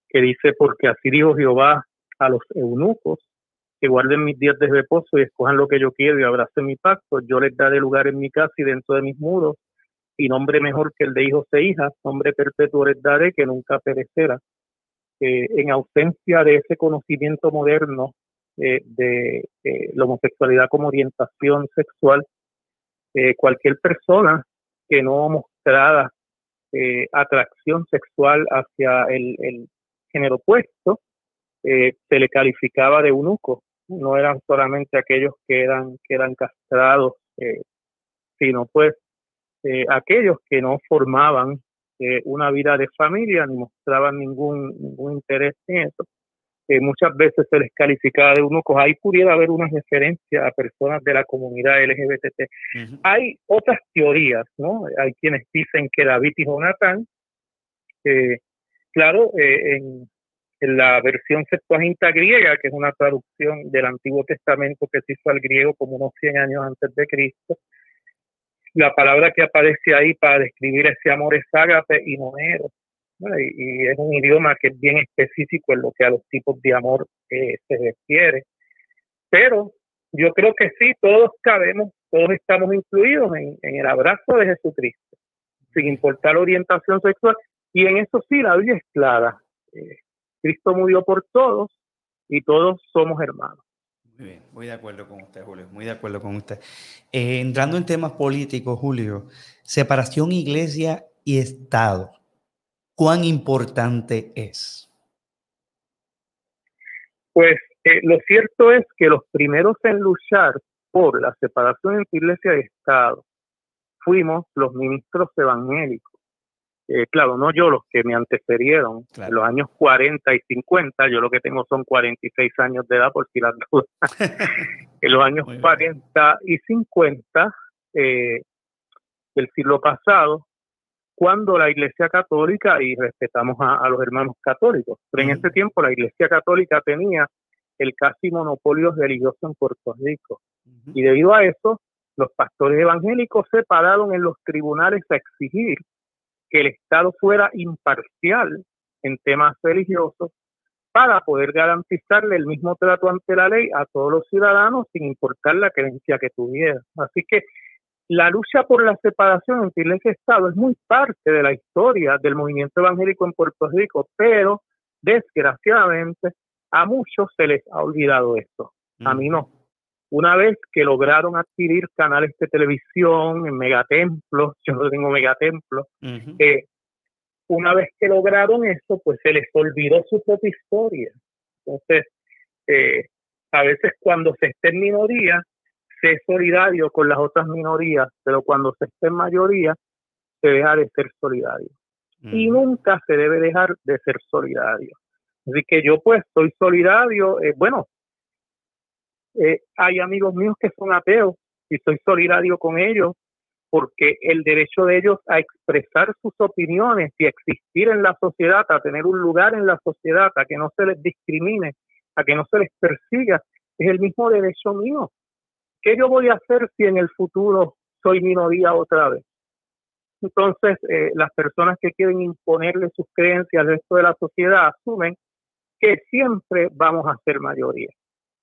que dice, porque así dijo Jehová a los eunucos, que guarden mis días de reposo y escojan lo que yo quiero y abracen mi pacto, yo les daré lugar en mi casa y dentro de mis muros y nombre mejor que el de hijos e hijas, nombre perpetuo les daré que nunca perecerá. Eh, en ausencia de ese conocimiento moderno eh, de la homosexualidad como orientación sexual, eh, cualquier persona que no mostrara atracción sexual hacia el, el género opuesto, se le calificaba de eunuco. No eran solamente aquellos que eran, que eran castrados, sino pues eh, aquellos que no formaban eh, una vida de familia ni mostraban ningún, ningún interés en eso. que muchas veces se les calificaba de uno, pues ahí pudiera haber una referencia a personas de la comunidad LGBT. Hay otras teorías, ¿no? Hay quienes dicen que David y Jonathan, eh, claro, en, en, la versión Septuaginta griega, que es una traducción del Antiguo Testamento que se hizo al griego como unos 100 años antes de Cristo, la palabra que aparece ahí para describir ese amor es ágape y monero. Y, es un idioma que es bien específico en lo que a los tipos de amor eh, se refiere. Pero yo creo que sí, todos cabemos, todos estamos incluidos en, el abrazo de Jesucristo, sin importar la orientación sexual. Y en eso sí, la Biblia es clara. Eh, Cristo murió por todos y todos somos hermanos. Muy bien, muy de acuerdo con usted, Julio, muy de acuerdo con usted. Eh, entrando en temas políticos, Julio, separación iglesia y Estado, ¿cuán importante es? Pues eh, lo cierto es que los primeros en luchar por la separación entre iglesia y Estado fuimos los ministros evangélicos. Eh, claro, no yo, los que me antecedieron, en los años 40 y 50, yo lo que tengo son 46 años de edad, por si las dudas. en los años 40 y 50 eh, del siglo pasado, cuando la Iglesia Católica, y respetamos a, los hermanos católicos, pero en ese tiempo la Iglesia Católica tenía el casi monopolio religioso en Puerto Rico. Y debido a eso, los pastores evangélicos se pararon en los tribunales a exigir que el Estado fuera imparcial en temas religiosos para poder garantizarle el mismo trato ante la ley a todos los ciudadanos sin importar la creencia que tuvieran. Así que la lucha por la separación entre Iglesia y Estado es muy parte de la historia del movimiento evangélico en Puerto Rico, pero desgraciadamente a muchos se les ha olvidado esto. A mí no. Una vez que lograron adquirir canales de televisión en megatemplos, yo no tengo megatemplos, eh, una vez que lograron eso, pues se les olvidó su propia historia. Entonces, eh, a veces cuando se esté en minoría, se es solidario con las otras minorías, pero cuando se esté en mayoría, se deja de ser solidario. Y nunca se debe dejar de ser solidario. Así que yo pues soy solidario, eh, bueno, eh, hay amigos míos que son ateos y soy solidario con ellos porque el derecho de ellos a expresar sus opiniones y existir en la sociedad, a tener un lugar en la sociedad, a que no se les discrimine, a que no se les persiga, es el mismo derecho mío. ¿Qué yo voy a hacer si en el futuro soy minoría otra vez? Entonces, eh, las personas que quieren imponerle sus creencias al resto de la sociedad asumen que siempre vamos a ser mayoría.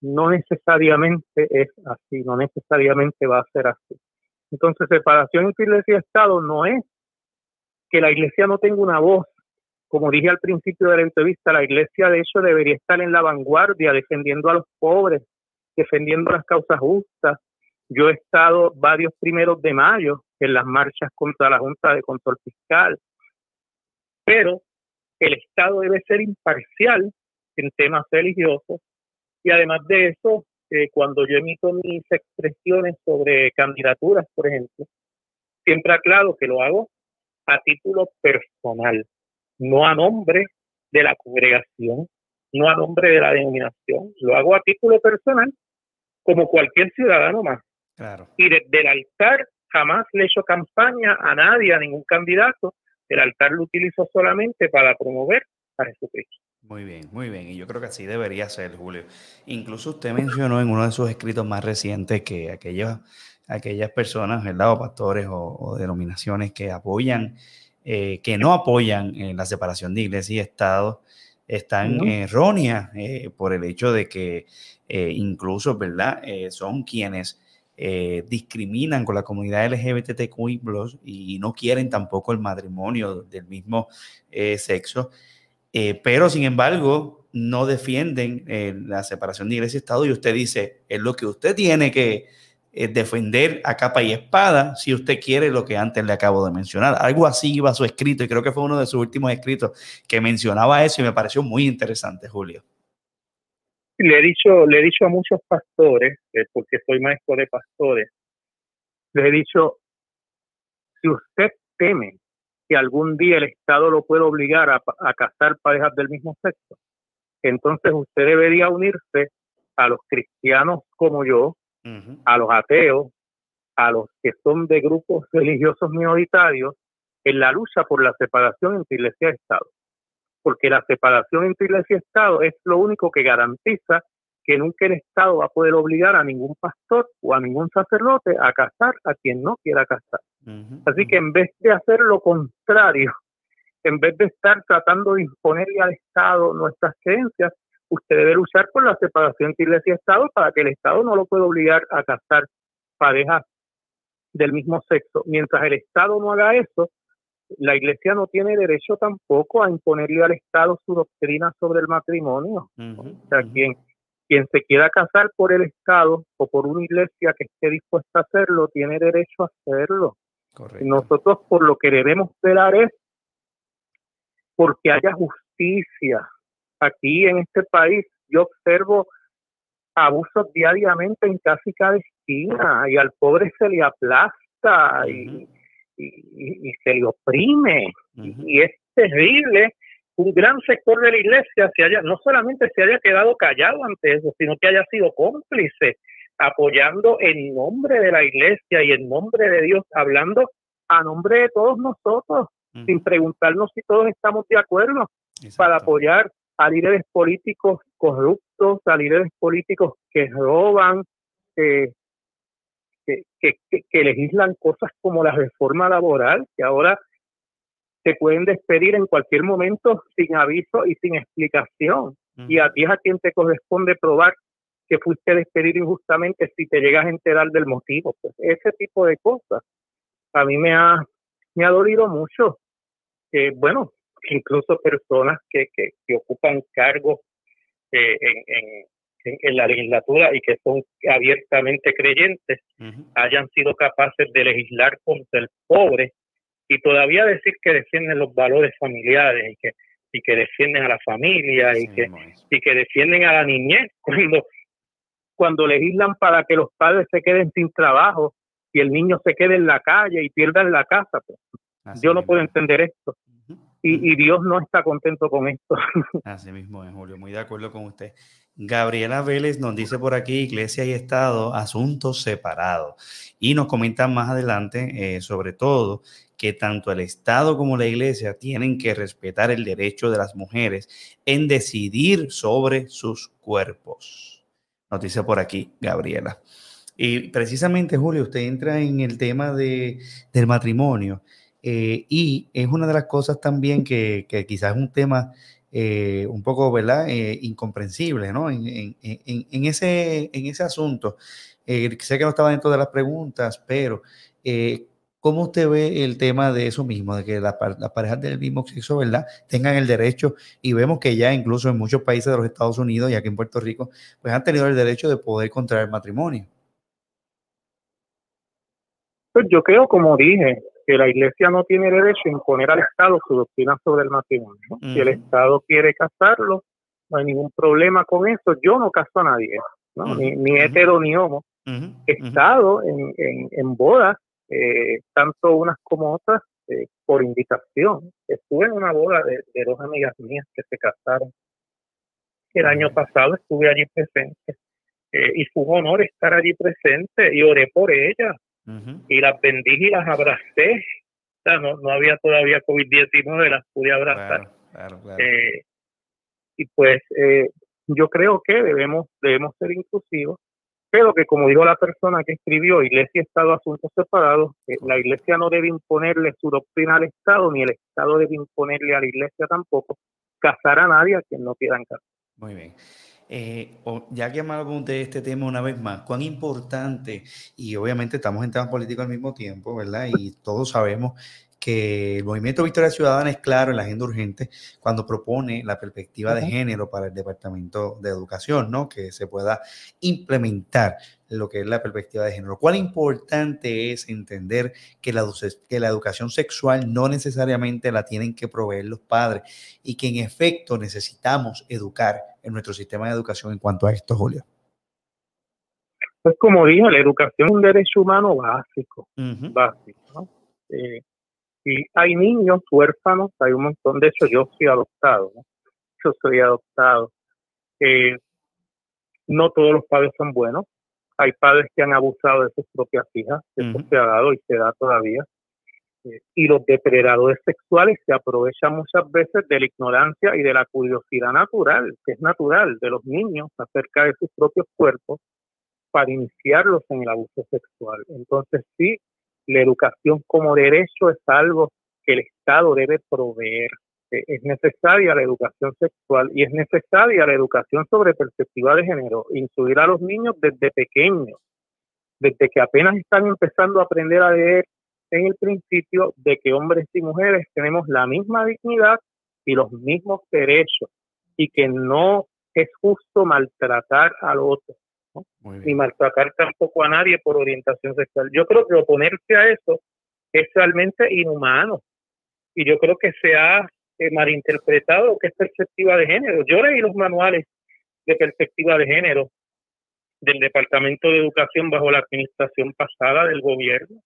No necesariamente es así, no necesariamente va a ser así. Entonces, separación entre iglesia y Estado no es que la iglesia no tenga una voz. Como dije al principio de la entrevista, la iglesia de hecho debería estar en la vanguardia, defendiendo a los pobres, defendiendo las causas justas. Yo he estado varios primeros de mayo en las marchas contra la Junta de Control Fiscal, pero el Estado debe ser imparcial en temas religiosos y además de eso, eh, cuando yo emito mis expresiones sobre candidaturas, por ejemplo, siempre aclaro que lo hago a título personal, no a nombre de la congregación, no a nombre de la denominación, lo hago a título personal como cualquier ciudadano más. Claro. Y desde el altar jamás le he hecho campaña a nadie, a ningún candidato. El altar lo utilizo solamente para promover a Jesucristo. Muy bien, muy bien. Y yo creo que así debería ser, Julio. Incluso usted mencionó en uno de sus escritos más recientes que aquellos, aquellas personas, ¿verdad? O pastores o, denominaciones que apoyan, eh, que no apoyan en la separación de iglesia y Estado, están erróneas eh, por el hecho de que eh, incluso, ¿verdad? son quienes discriminan con la comunidad LGBTQI y no quieren tampoco el matrimonio del mismo sexo. Eh, pero sin embargo no defienden eh, la separación de iglesia y Estado y usted dice, es lo que usted tiene que eh, defender a capa y espada si usted quiere lo que antes le acabo de mencionar. Algo así iba su escrito y creo que fue uno de sus últimos escritos que mencionaba eso y me pareció muy interesante, Julio. Le he dicho, le he dicho a muchos pastores, porque soy maestro de pastores, le he dicho, si usted teme algún día el Estado lo puede obligar a, casar parejas del mismo sexo, entonces usted debería unirse a los cristianos como yo, a los ateos, a los que son de grupos religiosos minoritarios, en la lucha por la separación entre iglesia y Estado. Porque la separación entre iglesia y Estado es lo único que garantiza que nunca el Estado va a poder obligar a ningún pastor o a ningún sacerdote a casar a quien no quiera casar. Así que en vez de hacer lo contrario, en vez de estar tratando de imponerle al Estado nuestras creencias, usted debe luchar por la separación entre iglesia y Estado para que el Estado no lo pueda obligar a casar parejas del mismo sexo. Mientras el Estado no haga eso, la Iglesia no tiene derecho tampoco a imponerle al Estado su doctrina sobre el matrimonio. o sea, quien, quien se quiera casar por el Estado o por una iglesia que esté dispuesta a hacerlo, tiene derecho a hacerlo. Nosotros por lo que debemos esperar es porque haya justicia. Aquí en este país yo observo abusos diariamente en casi cada esquina y al pobre se le aplasta y, se le oprime. Y es terrible un gran sector de la iglesia se haya, no solamente se haya quedado callado ante eso, sino que haya sido cómplice, apoyando en nombre de la iglesia y en nombre de Dios, hablando a nombre de todos nosotros, sin preguntarnos si todos estamos de acuerdo, para apoyar a líderes políticos corruptos, a líderes políticos que roban, que, que legislan cosas como la reforma laboral, que ahora te pueden despedir en cualquier momento sin aviso y sin explicación. Y a ti es a quien te corresponde probar que fuiste despedido injustamente si te llegas a enterar del motivo. Pues ese tipo de cosas a mí me ha, me ha dolido mucho. que bueno, incluso personas que, que, ocupan cargos eh, en, en, la legislatura y que son abiertamente creyentes hayan sido capaces de legislar contra el pobre y todavía decir que defienden los valores familiares y que y que defienden a la familia y que y que defienden a la niñez cuando cuando legislan para que los padres se queden sin trabajo y el niño se quede en la calle y pierda la casa pues. yo no puedo entender esto. Y, y, Dios no está contento con esto. Así mismo es Julio muy de acuerdo con usted. Gabriela Vélez nos dice por aquí, Iglesia y Estado, asuntos separados. Y nos comenta más adelante, eh, sobre todo, que tanto el Estado como la Iglesia tienen que respetar el derecho de las mujeres en decidir sobre sus cuerpos. Noticia por aquí, Gabriela. Y precisamente, Julio, usted entra en el tema de, del matrimonio eh, y es una de las cosas también que, quizás es un tema eh, un poco, ¿verdad? Eh, incomprensible, ¿no? En, ese, en ese asunto. Sé que no estaba dentro de las preguntas, pero ¿cómo usted ve el tema de eso mismo, de que las parejas del mismo sexo, ¿verdad? Tengan el derecho, y vemos que ya incluso en muchos países de los Estados Unidos y aquí en Puerto Rico, pues han tenido el derecho de poder contraer matrimonio. Pues yo creo, como dije, que la Iglesia no tiene derecho a imponer al Estado su doctrina sobre el matrimonio. Si el Estado quiere casarlo, no hay ningún problema con eso. Yo no caso a nadie, ni, ni hetero ni homo. He estado en, en, bodas, eh, tanto unas como otras, eh, por invitación. Estuve en una boda de, dos amigas mías que se casaron. El año pasado estuve allí presente eh, y fue un honor estar allí presente y oré por ellas y las bendije y las abracé. O sea, no, no había todavía COVID-19, las pude abrazar. Y pues eh, yo creo que debemos, debemos ser inclusivos, pero que como dijo la persona que escribió, Iglesia y Estado asuntos separados, eh, la Iglesia no debe imponerle su doctrina al Estado, ni el Estado debe imponerle a la Iglesia tampoco casar a nadie a quien no quieran casar. Muy bien. Eh, ya que hablamos de este tema una vez más, cuán importante, y obviamente estamos en temas políticos al mismo tiempo, ¿verdad? Y todos sabemos que el movimiento Victoria Ciudadana es claro en la agenda urgente cuando propone la perspectiva de género para el Departamento de Educación, ¿no? Que se pueda implementar lo que es la perspectiva de género. Cuán importante es entender que la, que la educación sexual no necesariamente la tienen que proveer los padres y que en efecto necesitamos educar en nuestro sistema de educación en cuanto a esto, Julio. Pues como dijo, la educación es un derecho humano básico, básico, ¿no? Eh, y hay niños huérfanos, hay un montón, de hecho yo soy adoptado, ¿no? yo soy adoptado. Eh, no todos los padres son buenos, hay padres que han abusado de sus propias hijas, eso se ha dado y se da todavía. Eh, y los depredadores sexuales se aprovechan muchas veces de la ignorancia y de la curiosidad natural, que es natural de los niños acerca de sus propios cuerpos, para iniciarlos en el abuso sexual. Entonces sí, la educación como derecho es algo que el Estado debe proveer. Eh, es necesaria la educación sexual y es necesaria la educación sobre perspectiva de género, incluir a los niños desde pequeños, desde que apenas están empezando a aprender a leer en el principio de que hombres y mujeres tenemos la misma dignidad y los mismos derechos y que no es justo maltratar al otro ni maltratar tampoco a nadie por orientación sexual. Yo creo que oponerse a eso es realmente inhumano. Y yo creo que se ha eh, malinterpretado que es perspectiva de género. Yo leí los manuales de perspectiva de género del Departamento de Educación bajo la administración pasada del gobierno.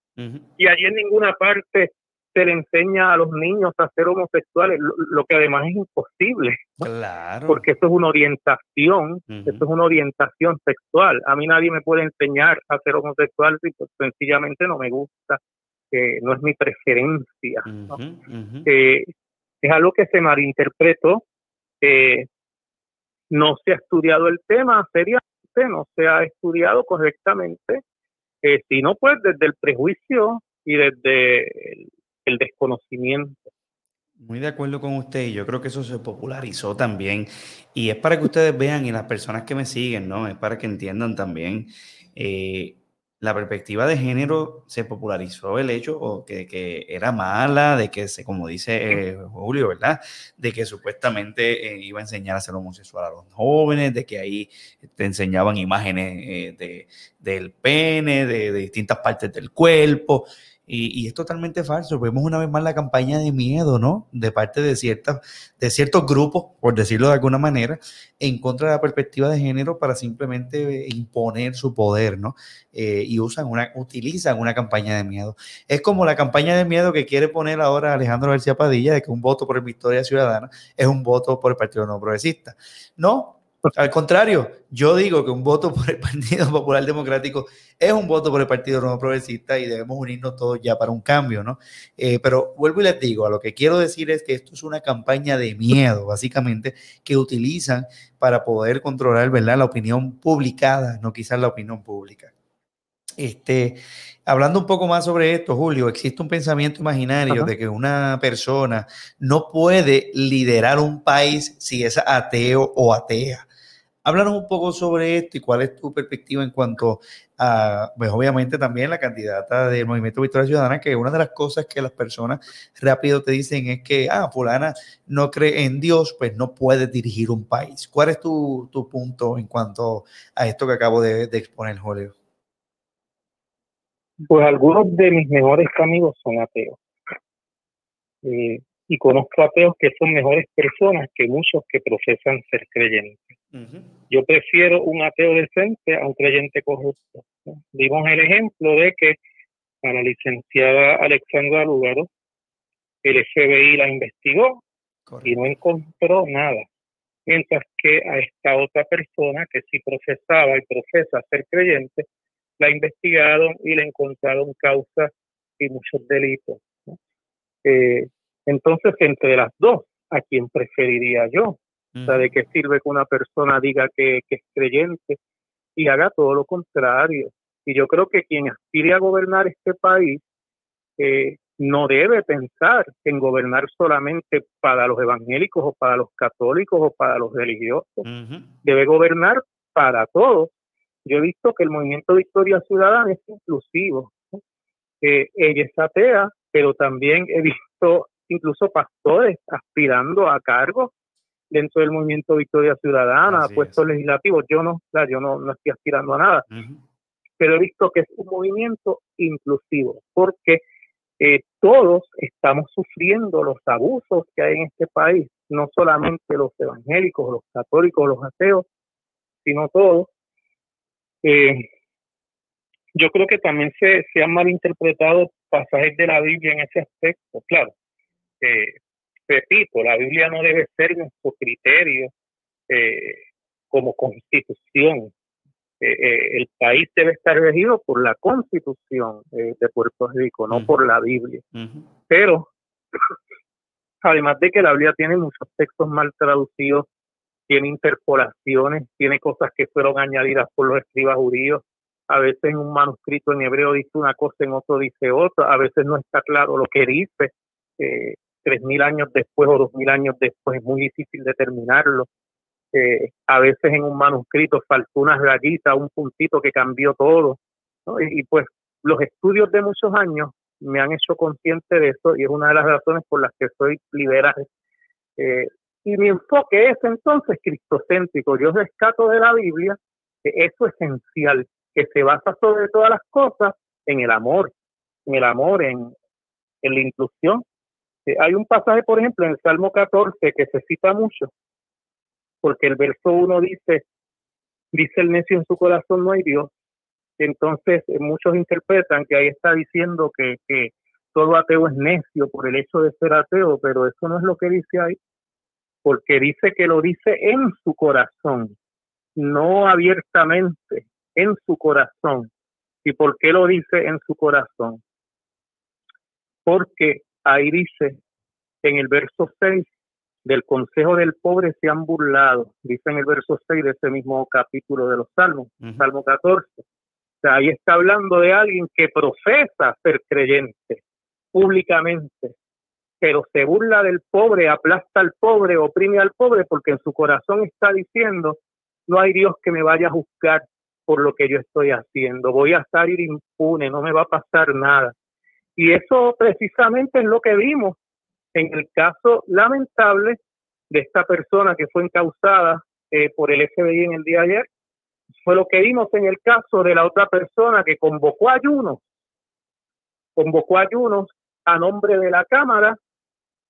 Y allí en ninguna parte se le enseña a los niños a ser homosexuales, lo, que además es imposible. Claro. Porque eso es una orientación, eso es una orientación sexual. A mí nadie me puede enseñar a ser homosexual si pues, sencillamente no me gusta, que no es mi preferencia. Eh, es algo que se malinterpretó, no se ha estudiado el tema seriamente, no se ha estudiado correctamente, eh, sino pues desde el prejuicio y desde el desconocimiento. Muy de acuerdo con usted y yo creo que eso se popularizó también y es para que ustedes vean y las personas que me siguen, ¿no? Es para que entiendan también eh, la perspectiva de género se popularizó el hecho que, que, era mala, de que, se, como dice eh, Julio, ¿verdad? De que supuestamente eh, iba a enseñar a ser homosexual a los jóvenes, de que ahí te enseñaban imágenes de, del pene, de, de distintas partes del cuerpo. Y, es totalmente falso. Vemos una vez más la campaña de miedo, ¿no? De parte de, ciertas, de ciertos grupos, por decirlo de alguna manera, en contra de la perspectiva de género para simplemente imponer su poder, ¿no? Eh, y usan una, utilizan una campaña de miedo. Es como la campaña de miedo que quiere poner ahora Alejandro García Padilla de que un voto por Victoria Ciudadana es un voto por el Partido No Progresista. No, Al contrario, yo digo que un voto por el Partido Popular Democrático es un voto por el Partido Nuevo Progresista y debemos unirnos todos ya para un cambio, ¿no? Eh, pero vuelvo y les digo, a lo que quiero decir es que esto es una campaña de miedo, básicamente, que utilizan para poder controlar, ¿verdad? La opinión publicada, no quizás la opinión pública. Este, hablando un poco más sobre esto, Julio, existe un pensamiento imaginario de que una persona no puede liderar un país si es ateo o atea. Háblanos un poco sobre esto y cuál es tu perspectiva en cuanto a, pues obviamente también la candidata del Movimiento Victoria Ciudadana, que una de las cosas que las personas rápido te dicen es que, ah, fulana no cree en Dios, pues no puede dirigir un país. ¿Cuál es tu, punto en cuanto a esto que acabo de, de exponer, Julio? Pues algunos de mis mejores amigos son ateos. Eh, y conozco ateos que son mejores personas que muchos que profesan ser creyentes. Yo prefiero un ateo decente a un creyente corrupto. Dimos el ejemplo de que a la licenciada Alexandra Lugaro, el FBI la investigó y no encontró nada. Mientras que a esta otra persona que sí profesaba y profesa ser creyente, la investigaron y le encontraron causas y muchos delitos. Eh, entonces, entre las dos, ¿a quién preferiría yo? O sea, ¿de qué sirve que una persona diga que, es creyente y haga todo lo contrario? Y yo creo que quien aspire a gobernar este país eh, no debe pensar en gobernar solamente para los evangélicos o para los católicos o para los religiosos. Debe gobernar para todos yo he visto que el movimiento Victoria Ciudadana es inclusivo. ella es atea, pero también he visto incluso pastores aspirando a cargos dentro del movimiento Victoria Ciudadana, a puestos legislativos. Yo no, yo no, no estoy aspirando a nada, pero he visto que es un movimiento inclusivo, porque eh, todos estamos sufriendo los abusos que hay en este país, no solamente los evangélicos, los católicos, los ateos, sino todos. Eh, yo creo que también se, se, han malinterpretado pasajes de la Biblia en ese aspecto. Claro, eh, repito, la Biblia no debe ser nuestro criterio eh, como constitución. el país debe estar regido por la constitución de Puerto Rico, no por la Biblia. Pero, además de que la Biblia tiene muchos textos mal traducidos, tiene interpolaciones, tiene cosas que fueron añadidas por los escribas judíos. A veces en un manuscrito en hebreo dice una cosa, en otro dice otra. A veces no está claro lo que dice. Eh, tres mil años después o dos mil años después es muy difícil determinarlo. Eh, a veces en un manuscrito faltó una rayita, un puntito que cambió todo. Y, pues los estudios de muchos años me han hecho consciente de eso y es una de las razones por las que soy liberal eh, y mi enfoque es entonces cristocéntrico. Yo rescato de la Biblia eso es esencial, que se basa sobre todas las cosas en el amor, en el amor, en, la inclusión. Eh, hay un pasaje, por ejemplo, en el Salmo 14 que se cita mucho, porque el verso 1 dice, dice el necio en su corazón no hay Dios. Entonces eh, muchos interpretan que ahí está diciendo que, que todo ateo es necio por el hecho de ser ateo, pero eso no es lo que dice ahí porque dice que lo dice en su corazón, no abiertamente, en su corazón. ¿Y por qué lo dice en su corazón? Porque ahí dice en el verso 6, del consejo del pobre se han burlado, dice en el verso 6 de ese mismo capítulo de los Salmos, Salmo 14. O sea, ahí está hablando de alguien que profesa ser creyente públicamente, pero se burla del pobre, aplasta al pobre, oprime al pobre, porque en su corazón está diciendo, no hay Dios que me vaya a juzgar por lo que yo estoy haciendo, voy a salir impune, no me va a pasar nada. Y eso precisamente es lo que vimos en el caso lamentable de esta persona que fue encausada eh, por el FBI en el día de ayer. Fue lo que vimos en el caso de la otra persona que convocó ayunos, convocó ayunos a nombre de la Cámara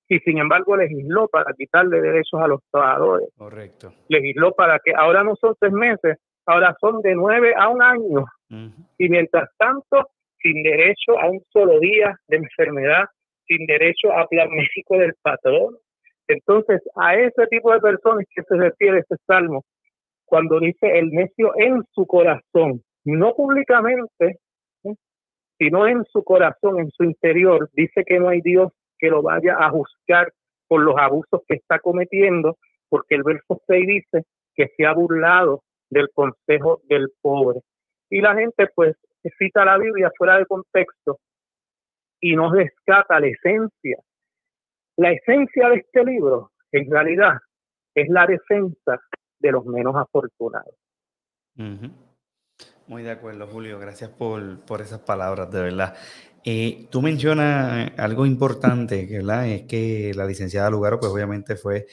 y sin embargo legisló para quitarle derechos a los trabajadores. Correcto. Legisló para que ahora no son tres meses, ahora son de nueve a un año. Y mientras tanto, sin derecho a un solo día de enfermedad, sin derecho a plan médico del patrón. Entonces, a ese tipo de personas que se refiere este salmo, cuando dice el necio en su corazón, no públicamente, sino en su corazón, en su interior, dice que no hay Dios que lo vaya a juzgar por los abusos que está cometiendo, porque el verso 6 dice que se ha burlado del consejo del pobre. Y la gente pues cita la Biblia fuera de contexto y no rescata la esencia. La esencia de este libro, en realidad, es la defensa de los menos afortunados. Muy de acuerdo, Julio. Gracias por, por esas palabras, de verdad. Eh, tú mencionas algo importante, ¿verdad? Es que la licenciada Lugaro, pues obviamente fue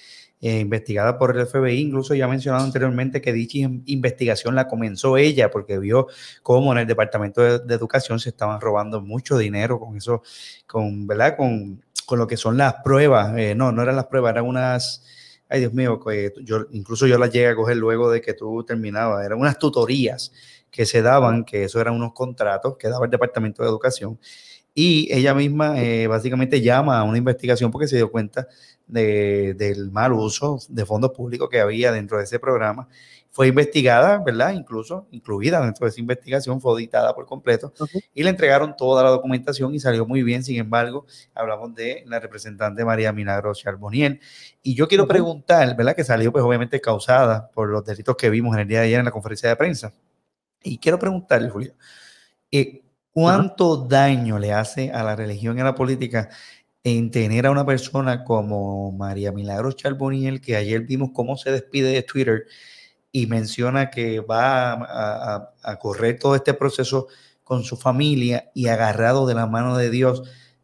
eh, investigada por el FBI. Incluso ya mencionado anteriormente que dicha investigación la comenzó ella porque vio cómo en el Departamento de, Educación se estaban robando mucho dinero con eso, con, ¿verdad? Con, con lo que son las pruebas. Eh, no, no eran las pruebas, eran unas ay Dios mío, yo, incluso yo las llegué a coger luego de que tú terminabas, eran unas tutorías que se daban, que eso eran unos contratos que daba el Departamento de Educación. Y ella misma eh, básicamente llama a una investigación porque se dio cuenta de, del mal uso de fondos públicos que había dentro de ese programa. Fue investigada, ¿verdad? Incluso incluida dentro de esa investigación, fue auditada por completo y le entregaron toda la documentación y salió muy bien. Sin embargo, hablamos de la representante María Milagro Charboniel. Y yo quiero preguntar, ¿verdad? Que salió pues obviamente causada por los delitos que vimos en el día de ayer en la conferencia de prensa. Y quiero preguntarle, Julio, eh, ¿cuánto daño le hace a la religión y a la política en tener a una persona como María Milagros Charboniel, que ayer vimos cómo se despide de Twitter y menciona que va a, correr todo este proceso con su familia y agarrado de la mano de Dios,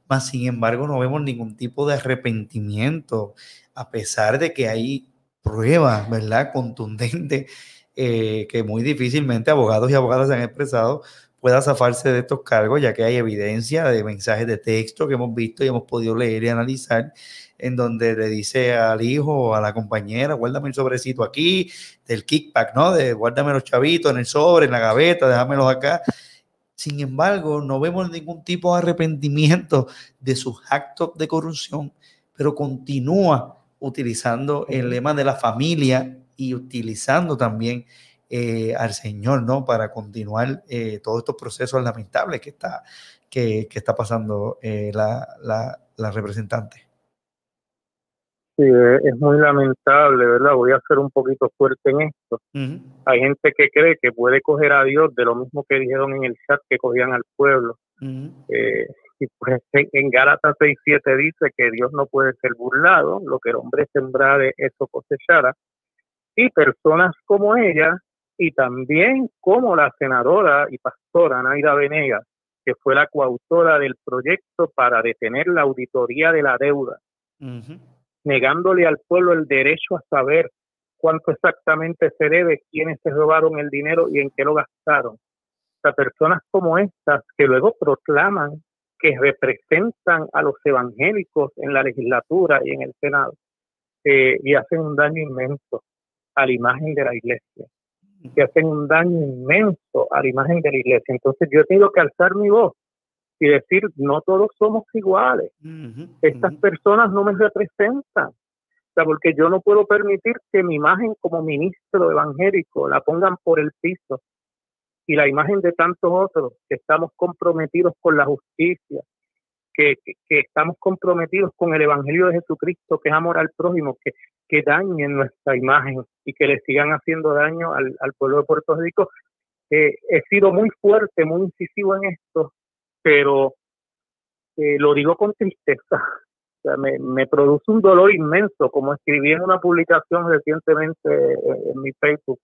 más sin embargo no vemos ningún tipo de arrepentimiento, a pesar de que hay pruebas, ¿verdad?, contundentes eh, que muy difícilmente abogados y abogadas se han expresado pueda zafarse de estos cargos, ya que hay evidencia de mensajes de texto que hemos visto y hemos podido leer y analizar, en donde le dice al hijo o a la compañera, guárdame el sobrecito aquí, del kickback, ¿no? De guárdame los chavitos en el sobre, en la gaveta, déjamelos acá. Sin embargo, no vemos ningún tipo de arrepentimiento de sus actos de corrupción, pero continúa utilizando el lema de la familia y utilizando también eh, al Señor, ¿no? Para continuar eh, todos estos procesos lamentables que está, que, está pasando eh, la, la, representante. Sí, es muy lamentable, ¿verdad? Voy a ser un poquito fuerte en esto. Hay gente que cree que puede coger a Dios de lo mismo que dijeron en el chat que cogían al pueblo. y pues en, Gálatas 6.7 dice que Dios no puede ser burlado, lo que el hombre sembrare, eso cosechará. Y personas como ella y también como la senadora y pastora Naida Venegas, que fue la coautora del proyecto para detener la auditoría de la deuda, negándole al pueblo el derecho a saber cuánto exactamente se debe, quiénes se robaron el dinero y en qué lo gastaron. O sea, personas como estas que luego proclaman que representan a los evangélicos en la legislatura y en el Senado eh, y hacen un daño inmenso a la imagen de la iglesia que hacen un daño inmenso a la imagen de la iglesia. Entonces yo tengo que alzar mi voz y decir, no todos somos iguales. Estas personas no me representan. O sea, porque yo no puedo permitir que mi imagen como ministro evangélico la pongan por el piso y la imagen de tantos otros que estamos comprometidos con la justicia, que, estamos comprometidos con el Evangelio de Jesucristo, que es amor al prójimo, que, que dañen nuestra imagen y que le sigan haciendo daño al, pueblo de Puerto Rico. Eh, he sido muy fuerte, muy incisivo en esto, pero eh, lo digo con tristeza. me, produce un dolor inmenso, como escribí en una publicación recientemente eh, en mi Facebook.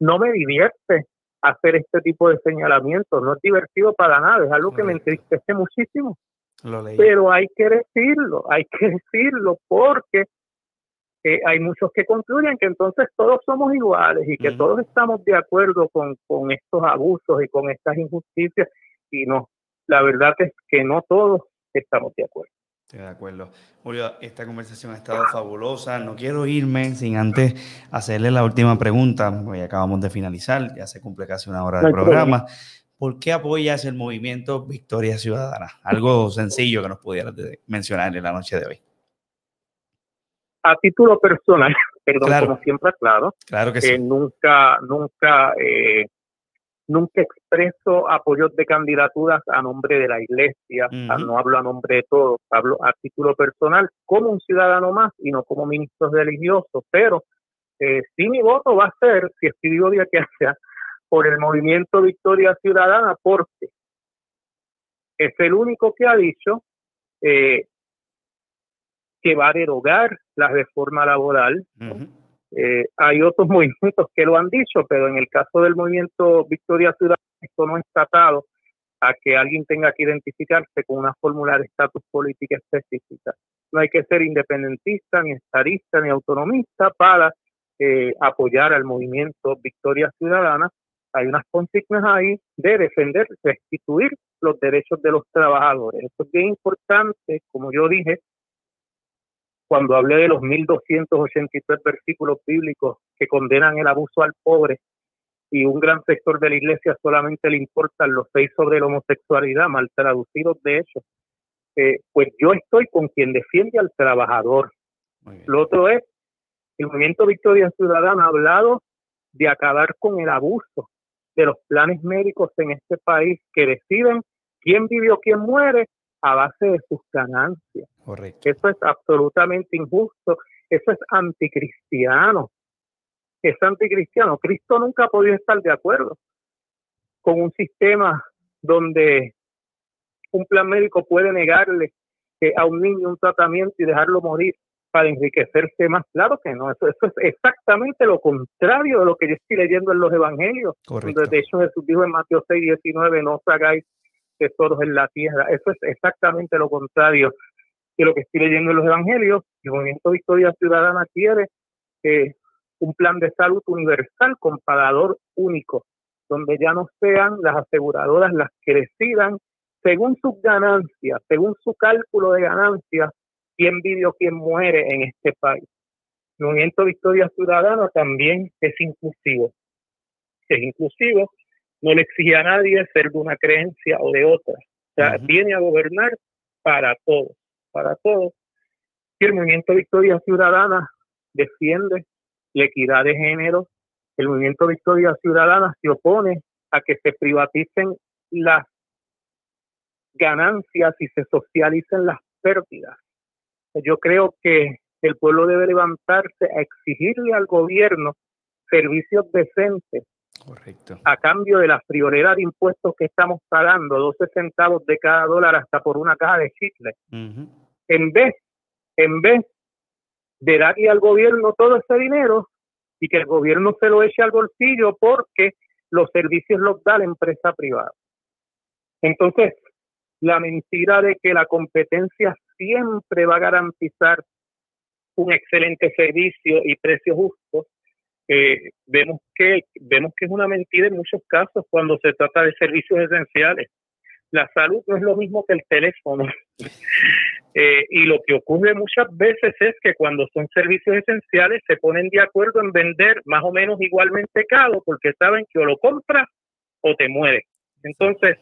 No me divierte hacer este tipo de señalamientos, no es divertido para nada, es algo que me entristece muchísimo. Pero hay que decirlo, hay que decirlo porque eh, hay muchos que concluyen que entonces todos somos iguales y que todos estamos de acuerdo con, con estos abusos y con estas injusticias y no, la verdad es que no todos estamos de acuerdo. Estoy de acuerdo. Julio, esta conversación ha estado fabulosa. No quiero irme sin antes hacerle la última pregunta. Hoy acabamos de finalizar, ya se cumple casi una hora del programa. ¿por qué apoyas el movimiento Victoria Ciudadana? Algo sencillo que nos pudieras mencionar en la noche de hoy. A título personal, perdón, como siempre aclaro, claro que sí. nunca, nunca, eh, nunca expreso apoyos de candidaturas a nombre de la iglesia, no hablo a nombre de todos, hablo a título personal como un ciudadano más y no como ministro religioso, pero eh, sí mi voto va a ser, si escribo de que sea, por el movimiento Victoria Ciudadana, porque es el único que ha dicho eh, que va a derogar la reforma laboral. Eh, hay otros movimientos que lo han dicho, pero en el caso del movimiento Victoria Ciudadana, esto no está atado a que alguien tenga que identificarse con una fórmula de estatus política específica. No hay que ser independentista, ni estadista, ni autonomista para eh, apoyar al movimiento Victoria Ciudadana. Hay unas consignas ahí de defender, restituir los derechos de los trabajadores. Esto es bien importante, como yo dije, cuando hablé de los 1283 versículos bíblicos que condenan el abuso al pobre y un gran sector de la iglesia solamente le importan los seis sobre la homosexualidad, mal traducidos de hecho, eh, pues yo estoy con quien defiende al trabajador. Lo otro es, el movimiento Victoria Ciudadana ha hablado de acabar con el abuso de los planes médicos en este país que deciden quién vive o quién muere a base de sus ganancias. Correcto. Eso es absolutamente injusto, eso es anticristiano. Es anticristiano. Cristo nunca ha podido estar de acuerdo con un sistema donde un plan médico puede negarle a un niño un tratamiento y dejarlo morir para enriquecerse más. Claro que no, eso, eso es exactamente lo contrario de lo que yo estoy leyendo en los evangelios. Correcto. De hecho, Jesús dijo en Mateo 6, 19, no os hagáis tesoros en la tierra. Eso es exactamente lo contrario de lo que estoy leyendo en los evangelios. El movimiento Victoria Ciudadana quiere eh, un plan de salud universal con pagador único, donde ya no sean las aseguradoras las que decidan según sus ganancias, según su cálculo de ganancias, quién vive o quién muere en este país. El movimiento Victoria Ciudadana también es inclusivo. Es inclusivo no le exige a nadie ser de una creencia o de otra. O sea, viene a gobernar para todos, para todos. Y el movimiento Victoria Ciudadana defiende la equidad de género. El movimiento Victoria Ciudadana se opone a que se privaticen las ganancias y se socialicen las pérdidas. Yo creo que el pueblo debe levantarse a exigirle al gobierno servicios decentes Correcto. A cambio de la friolera de impuestos que estamos pagando, 12 centavos de cada dólar hasta por una caja de chicle. En vez, en vez de darle al gobierno todo ese dinero y que el gobierno se lo eche al bolsillo porque los servicios los da la empresa privada. Entonces, la mentira de que la competencia siempre va a garantizar un excelente servicio y precios justos eh, vemos que vemos que es una mentira en muchos casos cuando se trata de servicios esenciales. La salud no es lo mismo que el teléfono. Eh, y lo que ocurre muchas veces es que cuando son servicios esenciales se ponen de acuerdo en vender más o menos igualmente caro porque saben que o lo compras o te mueres. Entonces,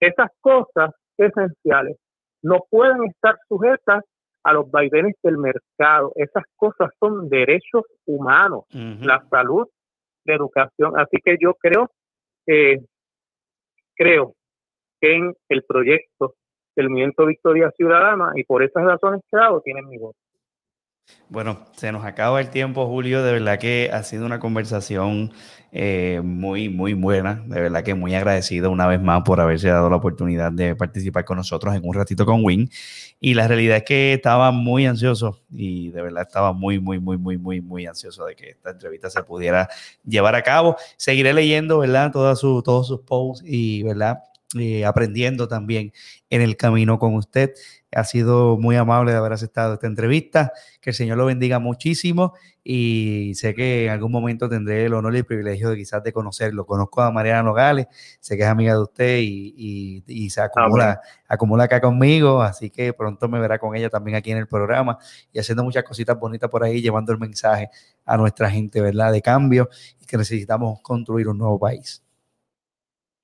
esas cosas esenciales no pueden estar sujetas a los vaivenes del mercado. Esas cosas son derechos humanos, la salud, la educación. Así que yo creo, eh, creo que en el proyecto del Movimiento Victoria Ciudadana y por esas razones hago tienen mi voz. Bueno, se nos acaba el tiempo, Julio. De verdad que ha sido una conversación eh, muy, muy buena. De verdad que muy agradecido una vez más por haberse dado la oportunidad de participar con nosotros en un ratito con Win. Y la realidad es que estaba muy ansioso y de verdad estaba muy, muy, muy, muy, muy, muy ansioso de que esta entrevista se pudiera llevar a cabo. Seguiré leyendo, ¿verdad? Sus, todos sus posts y, ¿verdad? Eh, aprendiendo también en el camino con usted. Ha sido muy amable de haber aceptado esta entrevista. Que el Señor lo bendiga muchísimo y sé que en algún momento tendré el honor y el privilegio de quizás de conocerlo. Conozco a Mariana Nogales, sé que es amiga de usted y, se acumula, acumula acá conmigo, así que pronto me verá con ella también aquí en el programa y haciendo muchas cositas bonitas por ahí, llevando el mensaje a nuestra gente, ¿verdad? De cambio y que necesitamos construir un nuevo país.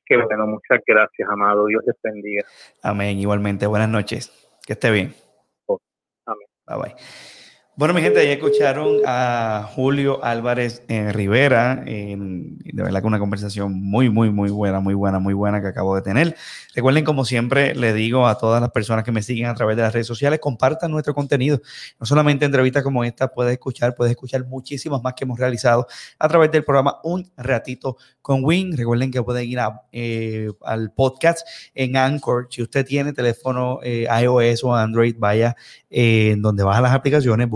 Qué bueno, muchas gracias, amado. Dios les bendiga. Amén. Igualmente, buenas noches. Que esté bien. Amén. Bye bye. Bueno, mi gente, ya escucharon a Julio Álvarez eh, Rivera, de verdad que una conversación muy, muy, muy buena, muy buena, muy buena que acabo de tener. Recuerden, como siempre, le digo a todas las personas que me siguen a través de las redes sociales, compartan nuestro contenido. No solamente entrevistas como esta, puedes escuchar, puedes escuchar muchísimas más que hemos realizado a través del programa Un Ratito con Win. Recuerden que pueden ir eh, al podcast en Anchor. Si usted tiene teléfono eh, iOS o Android, vaya en donde baja las aplicaciones,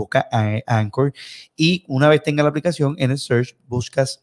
Anchor. Y una vez tenga la aplicación en el search, buscas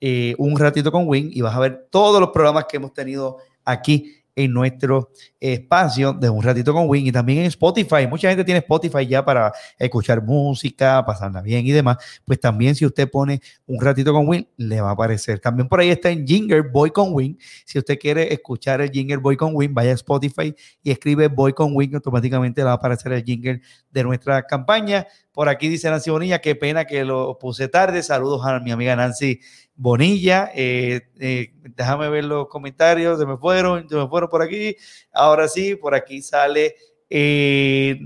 eh, un ratito con Win y vas a ver todos los programas que hemos tenido aquí en nuestro espacio de un ratito con Win y también en Spotify. Mucha gente tiene Spotify ya para escuchar música, pasarla bien y demás. Pues también si usted pone un ratito con Win, le va a aparecer. También por ahí está en Jinger Boy con Win. Si usted quiere escuchar el Jinger Boy con Win, vaya a Spotify y escribe Boy con Win, automáticamente le va a aparecer el Jinger de nuestra campaña. Por aquí dice Nancy Bonilla, qué pena que lo puse tarde. Saludos a mi amiga Nancy Bonilla. Eh, eh, déjame ver los comentarios, se me fueron, se me fueron por aquí. Ahora sí, por aquí sale, eh,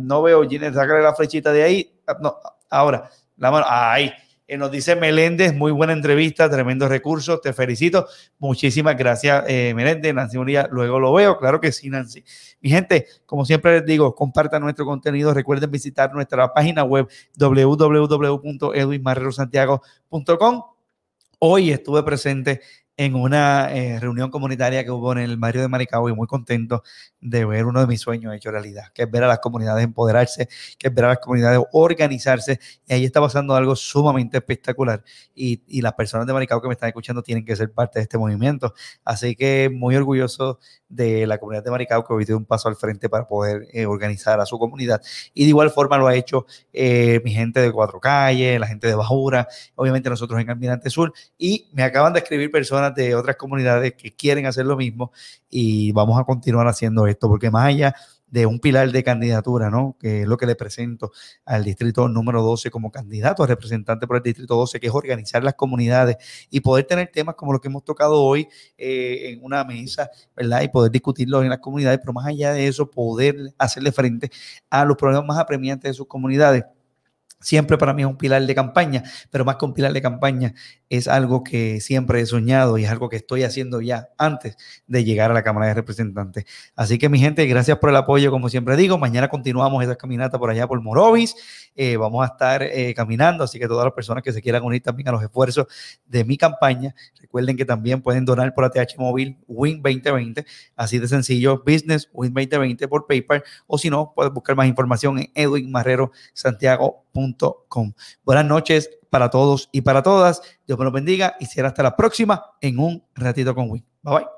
no veo, Ginette, sácale la flechita de ahí. Ah, no, ahora, la mano, ahí. nos dice Meléndez, muy buena entrevista, tremendos recursos, te felicito. Muchísimas gracias, Meléndez, Nancy Bonilla, luego lo veo, claro que sí, Nancy. Mi gente, como siempre les digo, compartan nuestro contenido, recuerden visitar nuestra página web www.edwinmarrerosantiago.com Hoy estuve presente en una eh, reunión comunitaria que hubo en el barrio de Maricao y muy contento de ver uno de mis sueños hecho realidad, que es ver a las comunidades empoderarse, que es ver a las comunidades organizarse. Y ahí está pasando algo sumamente espectacular. Y, las personas de Maricao que me están escuchando tienen que ser parte de este movimiento. Así que muy orgulloso de la comunidad de Maricao que hoy dio un paso al frente para poder eh, organizar a su comunidad. Y de igual forma lo ha hecho eh, mi gente de Cuatro Calles, la gente de Bajura, obviamente nosotros en Almirante Sur. Y me acaban de escribir personas de otras comunidades que quieren hacer lo mismo y vamos a continuar haciendo esto porque más allá de un pilar de candidatura, ¿no? Que es lo que le presento al distrito número 12 como candidato a representante por el distrito 12, que es organizar las comunidades y poder tener temas como los que hemos tocado hoy eh, en una mesa, ¿verdad? Y poder discutirlos en las comunidades, pero más allá de eso, poder hacerle frente a los problemas más apremiantes de sus comunidades siempre para mí es un pilar de campaña, pero más que un pilar de campaña es algo que siempre he soñado y es algo que estoy haciendo ya antes de llegar a la Cámara de Representantes. Así que mi gente, gracias por el apoyo, como siempre digo. Mañana continuamos esa caminata por allá por Morovis. Eh, vamos a estar eh, caminando, así que todas las personas que se quieran unir también a los esfuerzos de mi campaña, recuerden que también pueden donar por ATH Móvil Win 2020, así de sencillo, Business Win 2020 por PayPal, o si no, puedes buscar más información en edwinmarrerosantiago.com. Buenas noches para todos y para todas. Dios me los bendiga y será hasta la próxima en un ratito con Win. Bye bye.